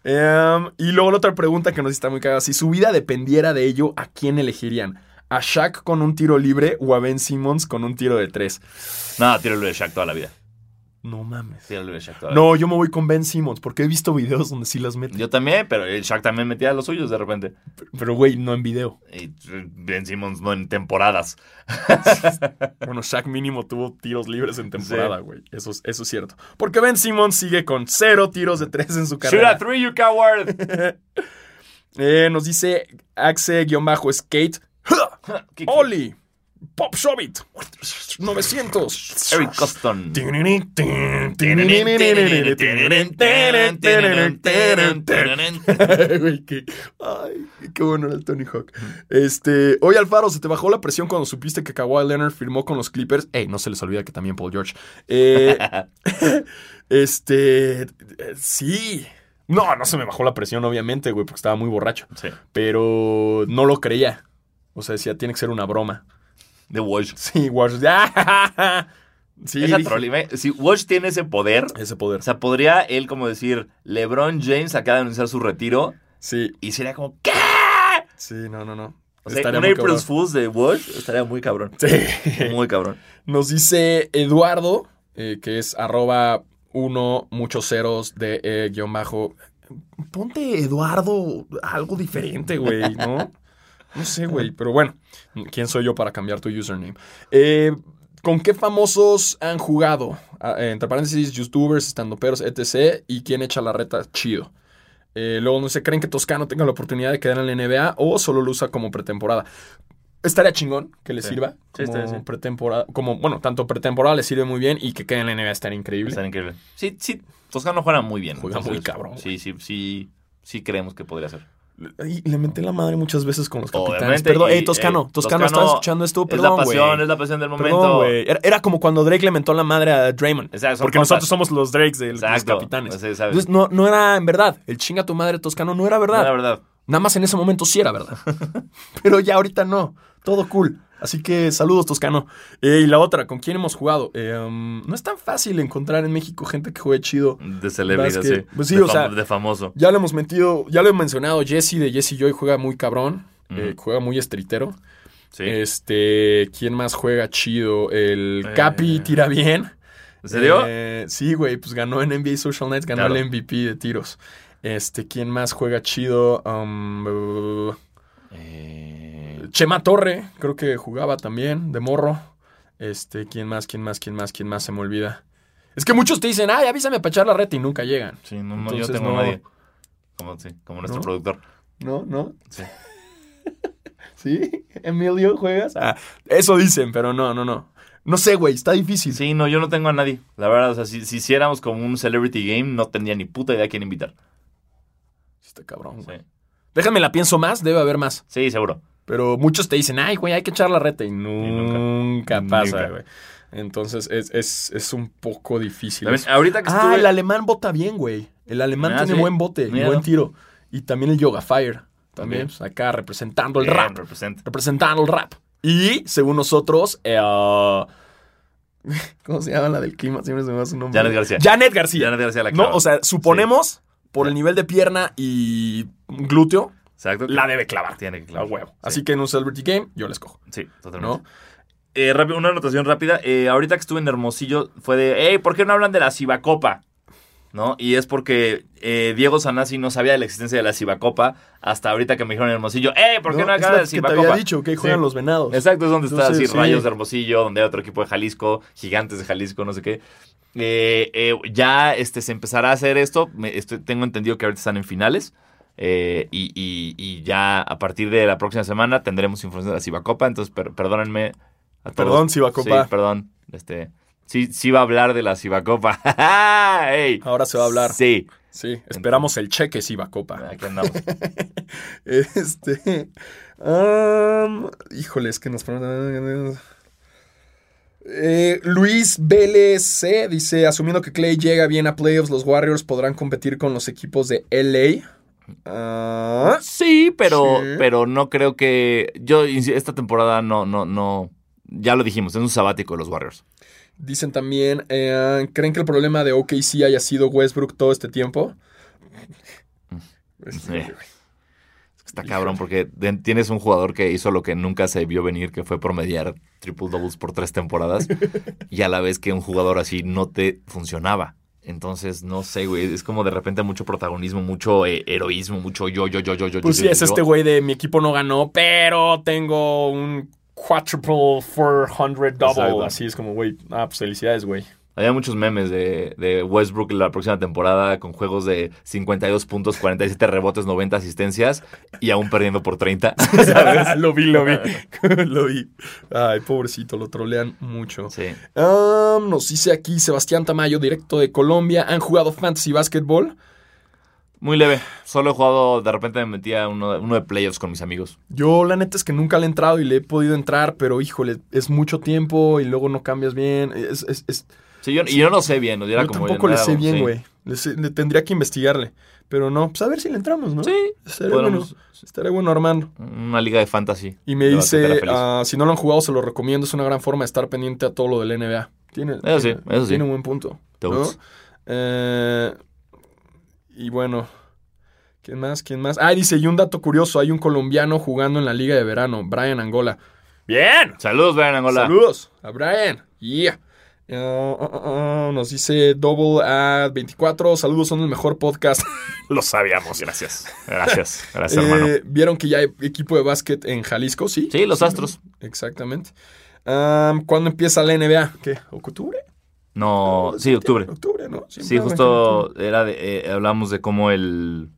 Em, y luego la otra pregunta que nos está muy cagada. Si su vida dependiera de ello, ¿a quién elegirían? ¿A Shaq con un tiro libre o a Ben Simmons con un tiro de tres? no, tíralo de Shaq toda la vida. No mames. Shaq. No, yo me voy con Ben Simmons porque he visto videos donde sí las mete. Yo también, pero el Shaq también metía los suyos de repente. Pero, güey, no en video. Y eh, Ben Simmons no en temporadas. [LAUGHS] Bueno, Shaq mínimo tuvo tiros libres en temporada, güey. Eso, es- eso es cierto. Porque Ben Simmons sigue con cero tiros de tres en su Shoot carrera. a three, you coward. [LAUGHS] Eh, nos dice Axe-Skate. [LAUGHS] Oli. Pop Shobit. 900. Eric Coston. [LAUGHS] Güey, qué, ay, qué bueno era el Tony Hawk. Este, oye Alfaro, ¿se te bajó la presión cuando supiste que Kawhi Leonard firmó con los Clippers? Ey, no se les olvida que también Paul George. Eh, [LAUGHS] este, eh, sí. No, no se me bajó la presión, obviamente, güey, porque estaba muy borracho. Sí. Pero no lo creía. O sea, decía, tiene que ser una broma. De Walsh. Sí, Walsh. [LAUGHS] Sí, Esa Si Walsh tiene ese poder, ese poder. o sea, podría él como decir, LeBron James acaba de anunciar su retiro Sí, y sería como, ¿qué? sí, no, no, no. O sea, Estaría un April. Fools de Walsh estaría muy cabrón. Sí. Muy cabrón. Nos dice Eduardo, eh, que es arroba uno, muchos ceros de eh, guion bajo. Ponte Eduardo algo diferente, güey, ¿no? [LAUGHS] No sé, güey, pero bueno, ¿quién soy yo para cambiar tu username? Eh, ¿Con qué famosos han jugado? Ah, eh, entre paréntesis, youtubers, estandoperos, etc. ¿Y quién echa la reta? Chido. Eh, luego, no sé, ¿creen que Toscano tenga la oportunidad de quedar en la NBA o solo lo usa como pretemporada? Estaría chingón que le Sí. sirva Sí, como sí. pretemporada, como, bueno, tanto pretemporada le sirve muy bien y que quede en la NBA estaría increíble. Estaría increíble. Sí, sí, Toscano juega muy bien. Juega muy cabrón, Sí, sí, sí, sí creemos que podría ser. Y le menté la madre muchas veces con los capitanes. Obviamente, Perdón, y, hey, Toscano, eh, Toscano, Toscano ¿estás escuchando esto? es la Perdón, pasión, es la pasión del Perdón, momento. Era, era como cuando Drake le mentó la madre a Draymond. Exacto, porque compas. nosotros somos los Drakes de los capitanes. Sí, sabes. Entonces, no, no era en verdad. El chinga tu madre Toscano no era verdad. No, la verdad. Nada más en ese momento sí era verdad. [LAUGHS] Pero ya ahorita no. Todo cool. Así que saludos, Toscano. Eh, y la otra, ¿con quién hemos jugado? Eh, um, no es tan fácil encontrar en México gente que juegue chido. De celebridad, sí. Pues sí, de, o sea, de famoso. Ya lo hemos metido, ya lo he mencionado. Jesse de Jesse Joy juega muy cabrón. Eh, juega muy estritero. Sí. Este, ¿quién más juega chido? El Eh, Capi tira bien. ¿En serio? Sí, güey, pues ganó en NBA Social Nights, ganó Claro. el MVP de tiros. Este, ¿quién más juega chido? Um, Eh, Chema Torre, creo que jugaba también, de morro. Este, ¿quién más? ¿Quién más? ¿Quién más? ¿Quién más? Se me olvida. Es que muchos te dicen, ay, avísame para echar la reta y nunca llegan. sí, no, no, yo Entonces, tengo no. a nadie. Como, sí, como nuestro ¿No? productor. ¿No? ¿No? Sí. [LAUGHS] ¿Sí? ¿Emilio juegas? Ah, eso dicen, pero no, no, no. No sé, güey, está difícil. Sí, no, yo no tengo a nadie. La verdad, o sea, si, si hiciéramos como un celebrity game, no tendría ni puta idea a quién invitar. Está cabrón, güey. Sí, Déjame la pienso más, debe haber más. Sí, seguro. Pero muchos te dicen, ay, güey, hay que echar la reta. Y nunca. nunca, pasa, güey. Entonces es, es, es un poco difícil. También, ahorita que Ah, estuve... el alemán bota bien, güey. El alemán Ah, tiene sí. buen bote y Mira. buen tiro. Y también el Yoga Fire. También, acá representando el Bien, rap. representa. Representando el rap. Y, según nosotros, eh, [LAUGHS] ¿cómo se llama la del clima? Siempre se me va su nombre. Janet García. Janet García. Janet García la no, clava. o sea, suponemos, por el nivel de pierna y glúteo, Exacto. la debe clavar. Tiene que A clavar. huevo. Sí. Así que en un Celebrity Game, yo la escojo. Sí, totalmente. ¿No? Eh, rápido, una anotación rápida. Eh, ahorita que estuve en Hermosillo fue de, hey, ¿por qué no hablan de la Cibacopa? ¿No? Y es porque eh, Diego Sanasi no sabía de la existencia de la Cibacopa hasta ahorita que me dijeron en Hermosillo, hey, ¿por qué no, hablan la de la que te Cibacopa? había dicho que ahí juegan Sí. los venados. Exacto, es donde está así Entonces, sí. Rayos de Hermosillo, donde hay otro equipo de Jalisco, Gigantes de Jalisco, no sé qué. Eh, eh, ya este, se empezará a hacer esto. Me- estoy- tengo entendido que ahorita están en finales. Eh, y, y- y ya a partir de la próxima semana tendremos información de la Cibacopa. Entonces, per- perdónenme. A. Perdón, Cibacopa. Sí, perdón. Este, sí, sí va a hablar de la Cibacopa. [LAUGHS] ¡Ey! Ahora se va a hablar. Sí. Sí, esperamos el cheque, Siva Copa. Aquí andamos. [LAUGHS] Este. am, híjole, es que nos. Eh, Luis BLC dice: Asumiendo que Clay llega bien a playoffs, los Warriors podrán competir con los equipos de LA. Ah, Sí, pero, Sí. pero no creo que. Yo, esta temporada no, no, no. Ya lo dijimos, es un sabático de los Warriors. dicen también: eh, ¿Creen que el problema de OKC haya sido Westbrook todo este tiempo? Sí. Está cabrón porque tienes un jugador que hizo lo que nunca se vio venir, que fue promediar triple doubles por tres temporadas, [LAUGHS] y a la vez que un jugador así no te funcionaba. Entonces, no sé, güey, es como de repente mucho protagonismo, mucho eh, heroísmo, mucho yo, yo, yo, yo, yo. Pues yo, sí, yo, es yo. este güey de mi equipo no ganó, pero tengo un quadruple 400 double. Exacto. Así es como, güey, ah, pues felicidades, güey. Había muchos memes de, de Westbrook la próxima temporada con juegos de 52 puntos, 47 rebotes, 90 asistencias y aún perdiendo por 30. [LAUGHS] [LAUGHS] ¿Sabes? lo vi, lo vi. [LAUGHS] lo vi. Ay, pobrecito, lo trolean mucho. Sí. Um, nos dice aquí Sebastián Tamayo, directo de Colombia. ¿Han jugado fantasy basketball? Muy leve. Solo he jugado, de repente me metí a uno, uno de playoffs con mis amigos. Yo, la neta es que nunca le he entrado y le he podido entrar, pero híjole, es mucho tiempo y luego no cambias bien. Es, es- es- Sí, yo, y yo no sé bien, ¿no? Era yo como tampoco le sé bien, güey. Le, tendría que investigarle. Pero no, pues a ver si le entramos, ¿no? Sí, Estaría bueno, estaría bueno armando. Una liga de fantasy. Y me dice, ah, si no lo han jugado, se lo recomiendo. Es una gran forma de estar pendiente a todo lo del NBA. Tiene, Eso sí, eso sí. tiene un buen punto. ¿no? Eh, y bueno, ¿quién más? ¿Quién más? Ah, dice, y un dato curioso, hay un colombiano jugando en la liga de verano, Brian Angola. Bien. Saludos, Brian Angola. Saludos a Brian. Yeah. Ah, ah, ah, nos dice Double at 24. Saludos, son el mejor podcast. [LAUGHS] Lo sabíamos, gracias. Gracias, gracias, Eh, hermano. ¿Vieron que ya hay equipo de básquet en Jalisco? Sí. Sí, los Astros. Exactamente. Am, ¿Cuándo empieza la NBA? ¿Qué? ¿Octubre? No, sí, octubre. Octubre, ¿no? Siempre Sí, justo octubre. era de, eh, hablamos de cómo el...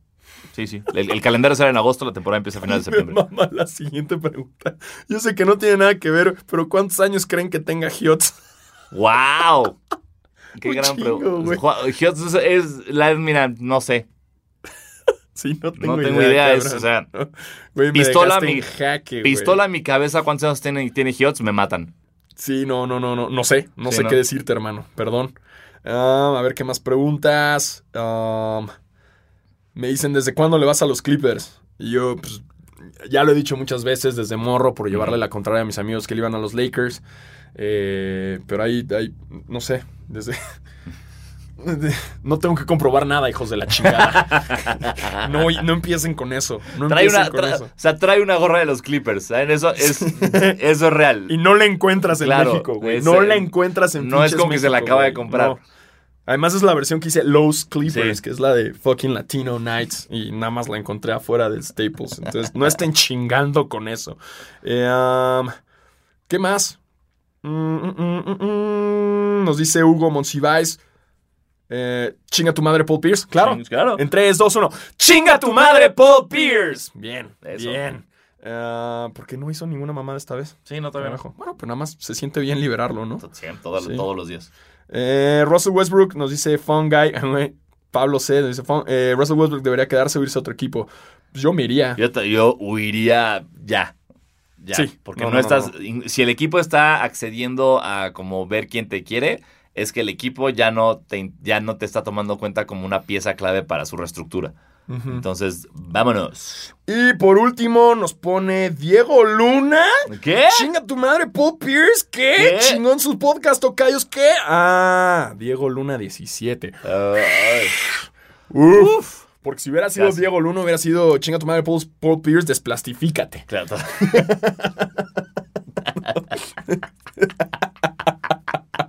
Sí, sí. El, el calendario sale en agosto, la temporada empieza a finales de [LAUGHS] Me septiembre. mama la siguiente pregunta. Yo sé que no tiene nada que ver, pero ¿cuántos años creen que tenga Hiots? ¡Wow! Qué Un gran chingo, pregunta. Hughes es, la mira, no sé. Sí, no tengo No idea. tengo idea, o sea, [LAUGHS] Güey, pistola mi- jaque, pistola en mi cabeza, ¿cuántos años tiene, tiene Hughes? Me matan. Sí, no, no, no, no. No sé. No Sí, sé ¿no? qué decirte, hermano. Perdón. Ah, a ver qué más preguntas. Um, me dicen, ¿desde cuándo le vas a los Clippers? Y yo, pues, ya lo he dicho muchas veces desde morro por llevarle la contraria a mis amigos que le iban a los Lakers. Eh, pero ahí, ahí, no sé, desde... [LAUGHS] No tengo que comprobar nada, hijos de la chingada. [LAUGHS] No, no empiecen con eso. No Trae una, con tra- eso. o sea, trae una gorra de los Clippers. ¿saben? Eso es, eso es real. Y no la encuentras en Claro, México, güey. No la encuentras en no es como que se la acaba de comprar. No. Además es la versión que hice Los Clippers, Sí. que es la de fucking Latino Nights. Y nada más la encontré afuera del Staples. Entonces no estén chingando con eso. Eh, um, ¿Qué más? Mm, mm, mm. Nos dice Hugo Monsiváis. Eh, chinga tu madre, Paul Pierce. Claro. Claro. En 3, 2, 1. ¡Chinga tu madre, Paul Pierce! Bien, Eso. bien. Eh, ¿Por qué no hizo ninguna mamada esta vez? Sí, no, todavía no. Bueno, pero nada más se siente bien liberarlo, ¿no? Siempre, todo- Sí. todos los días. Eh, Russell Westbrook nos dice Fun Guy. [LAUGHS] Pablo C. nos dice "Fun- eh, Russell Westbrook debería quedarse o irse a otro equipo. Pues yo me iría. Yo, te- yo huiría ya. Ya. Sí. Porque No, no, no, no, estás. Si el equipo está accediendo a como ver quién te quiere, es que el equipo ya no te, ya no te está tomando cuenta como una pieza clave para su reestructura. Entonces, vámonos. Y por último nos pone Diego Luna. ¿Qué? Chinga tu madre, Paul Pierce. ¿Qué? ¿Qué? Chingón sus podcast tocayos. ¿Qué? Ah, Diego Luna 17. Ay. Uf. Porque si hubiera sido Casi. Diego Luna, hubiera sido chinga tu madre, Paul, Paul Pierce, desplastifícate. Claro. [LAUGHS]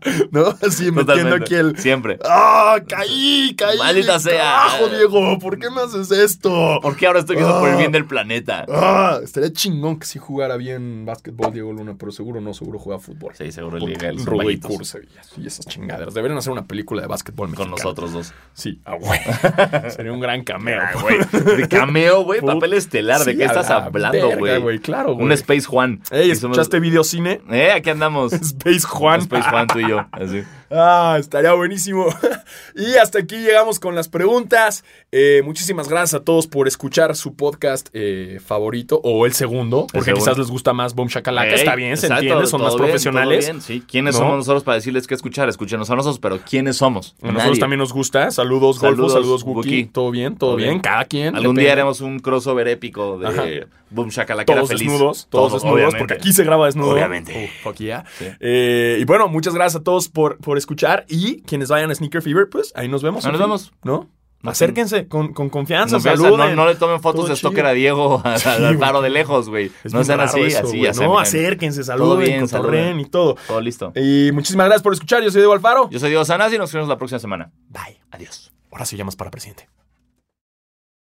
[LAUGHS] ¿No? Así metiendo aquí el. Siempre. ¡Ah! ¡Caí! ¡Caí! Maldita sea. ¡Carajo, Diego! ¿Por qué me haces esto? ¿Por qué ahora estoy viendo por el Ah. bien del planeta? Ah, estaría chingón que sí jugara bien básquetbol Diego Luna, pero seguro no, seguro juega fútbol. Sí, seguro liga el. Curse y, y esas chingaderas. Deberían hacer una película de básquetbol Con nosotros dos. Sí, ah, güey. [LAUGHS] Sería un gran cameo. Ah, güey. De cameo, güey. Papel estelar. ¿De qué estás la hablando, güey? Claro, güey. Un Space Juan. Ey, ¿escuchaste videocine? Eh, aquí andamos. [LAUGHS] Space Juan. Space Juan, tú y yo. Así. Ah, estaría buenísimo. [LAUGHS] y hasta aquí llegamos con las preguntas. Eh, muchísimas gracias a todos por escuchar su podcast eh, favorito o el segundo, porque segundo. quizás les gusta más Boom Shakalaka. Ey, Está bien, se entiende, son más bien, profesionales. Sí, ¿quiénes ¿No? somos nosotros para decirles qué escuchar? Escúchenos a nosotros, pero ¿quiénes somos? A nosotros también nos gusta. Saludos, Golfo, Saludos, saludos, Wookie. Wookie. Todo bien, todo, Todo bien. bien. Cada quien. Algún día haremos un crossover épico de Ajá. Boom Shakalakera Todos feliz. desnudos, todos Todos, desnudos, obviamente. porque aquí se graba desnudo. Obviamente. Fuck yeah. Sí. Eh, y bueno, muchas gracias a todos por, por escuchar. Y quienes vayan a Sneaker Fever, pues ahí nos vemos. Ahí nos vemos. ¿No? Acérquense con, con confianza, saluden. no, no le tomen fotos de. Stalker a Diego [LAUGHS] al, Sí, paro de lejos, güey. No sean así, eso, así. No, acérquense, saluden, bien, saluden. y todo. Todo listo. Y muchísimas gracias por escuchar. Yo soy Diego Alfaro. Yo soy Diego Sanaz y nos vemos la próxima semana. Bye. Adiós. Ahora sí llamas para presidente.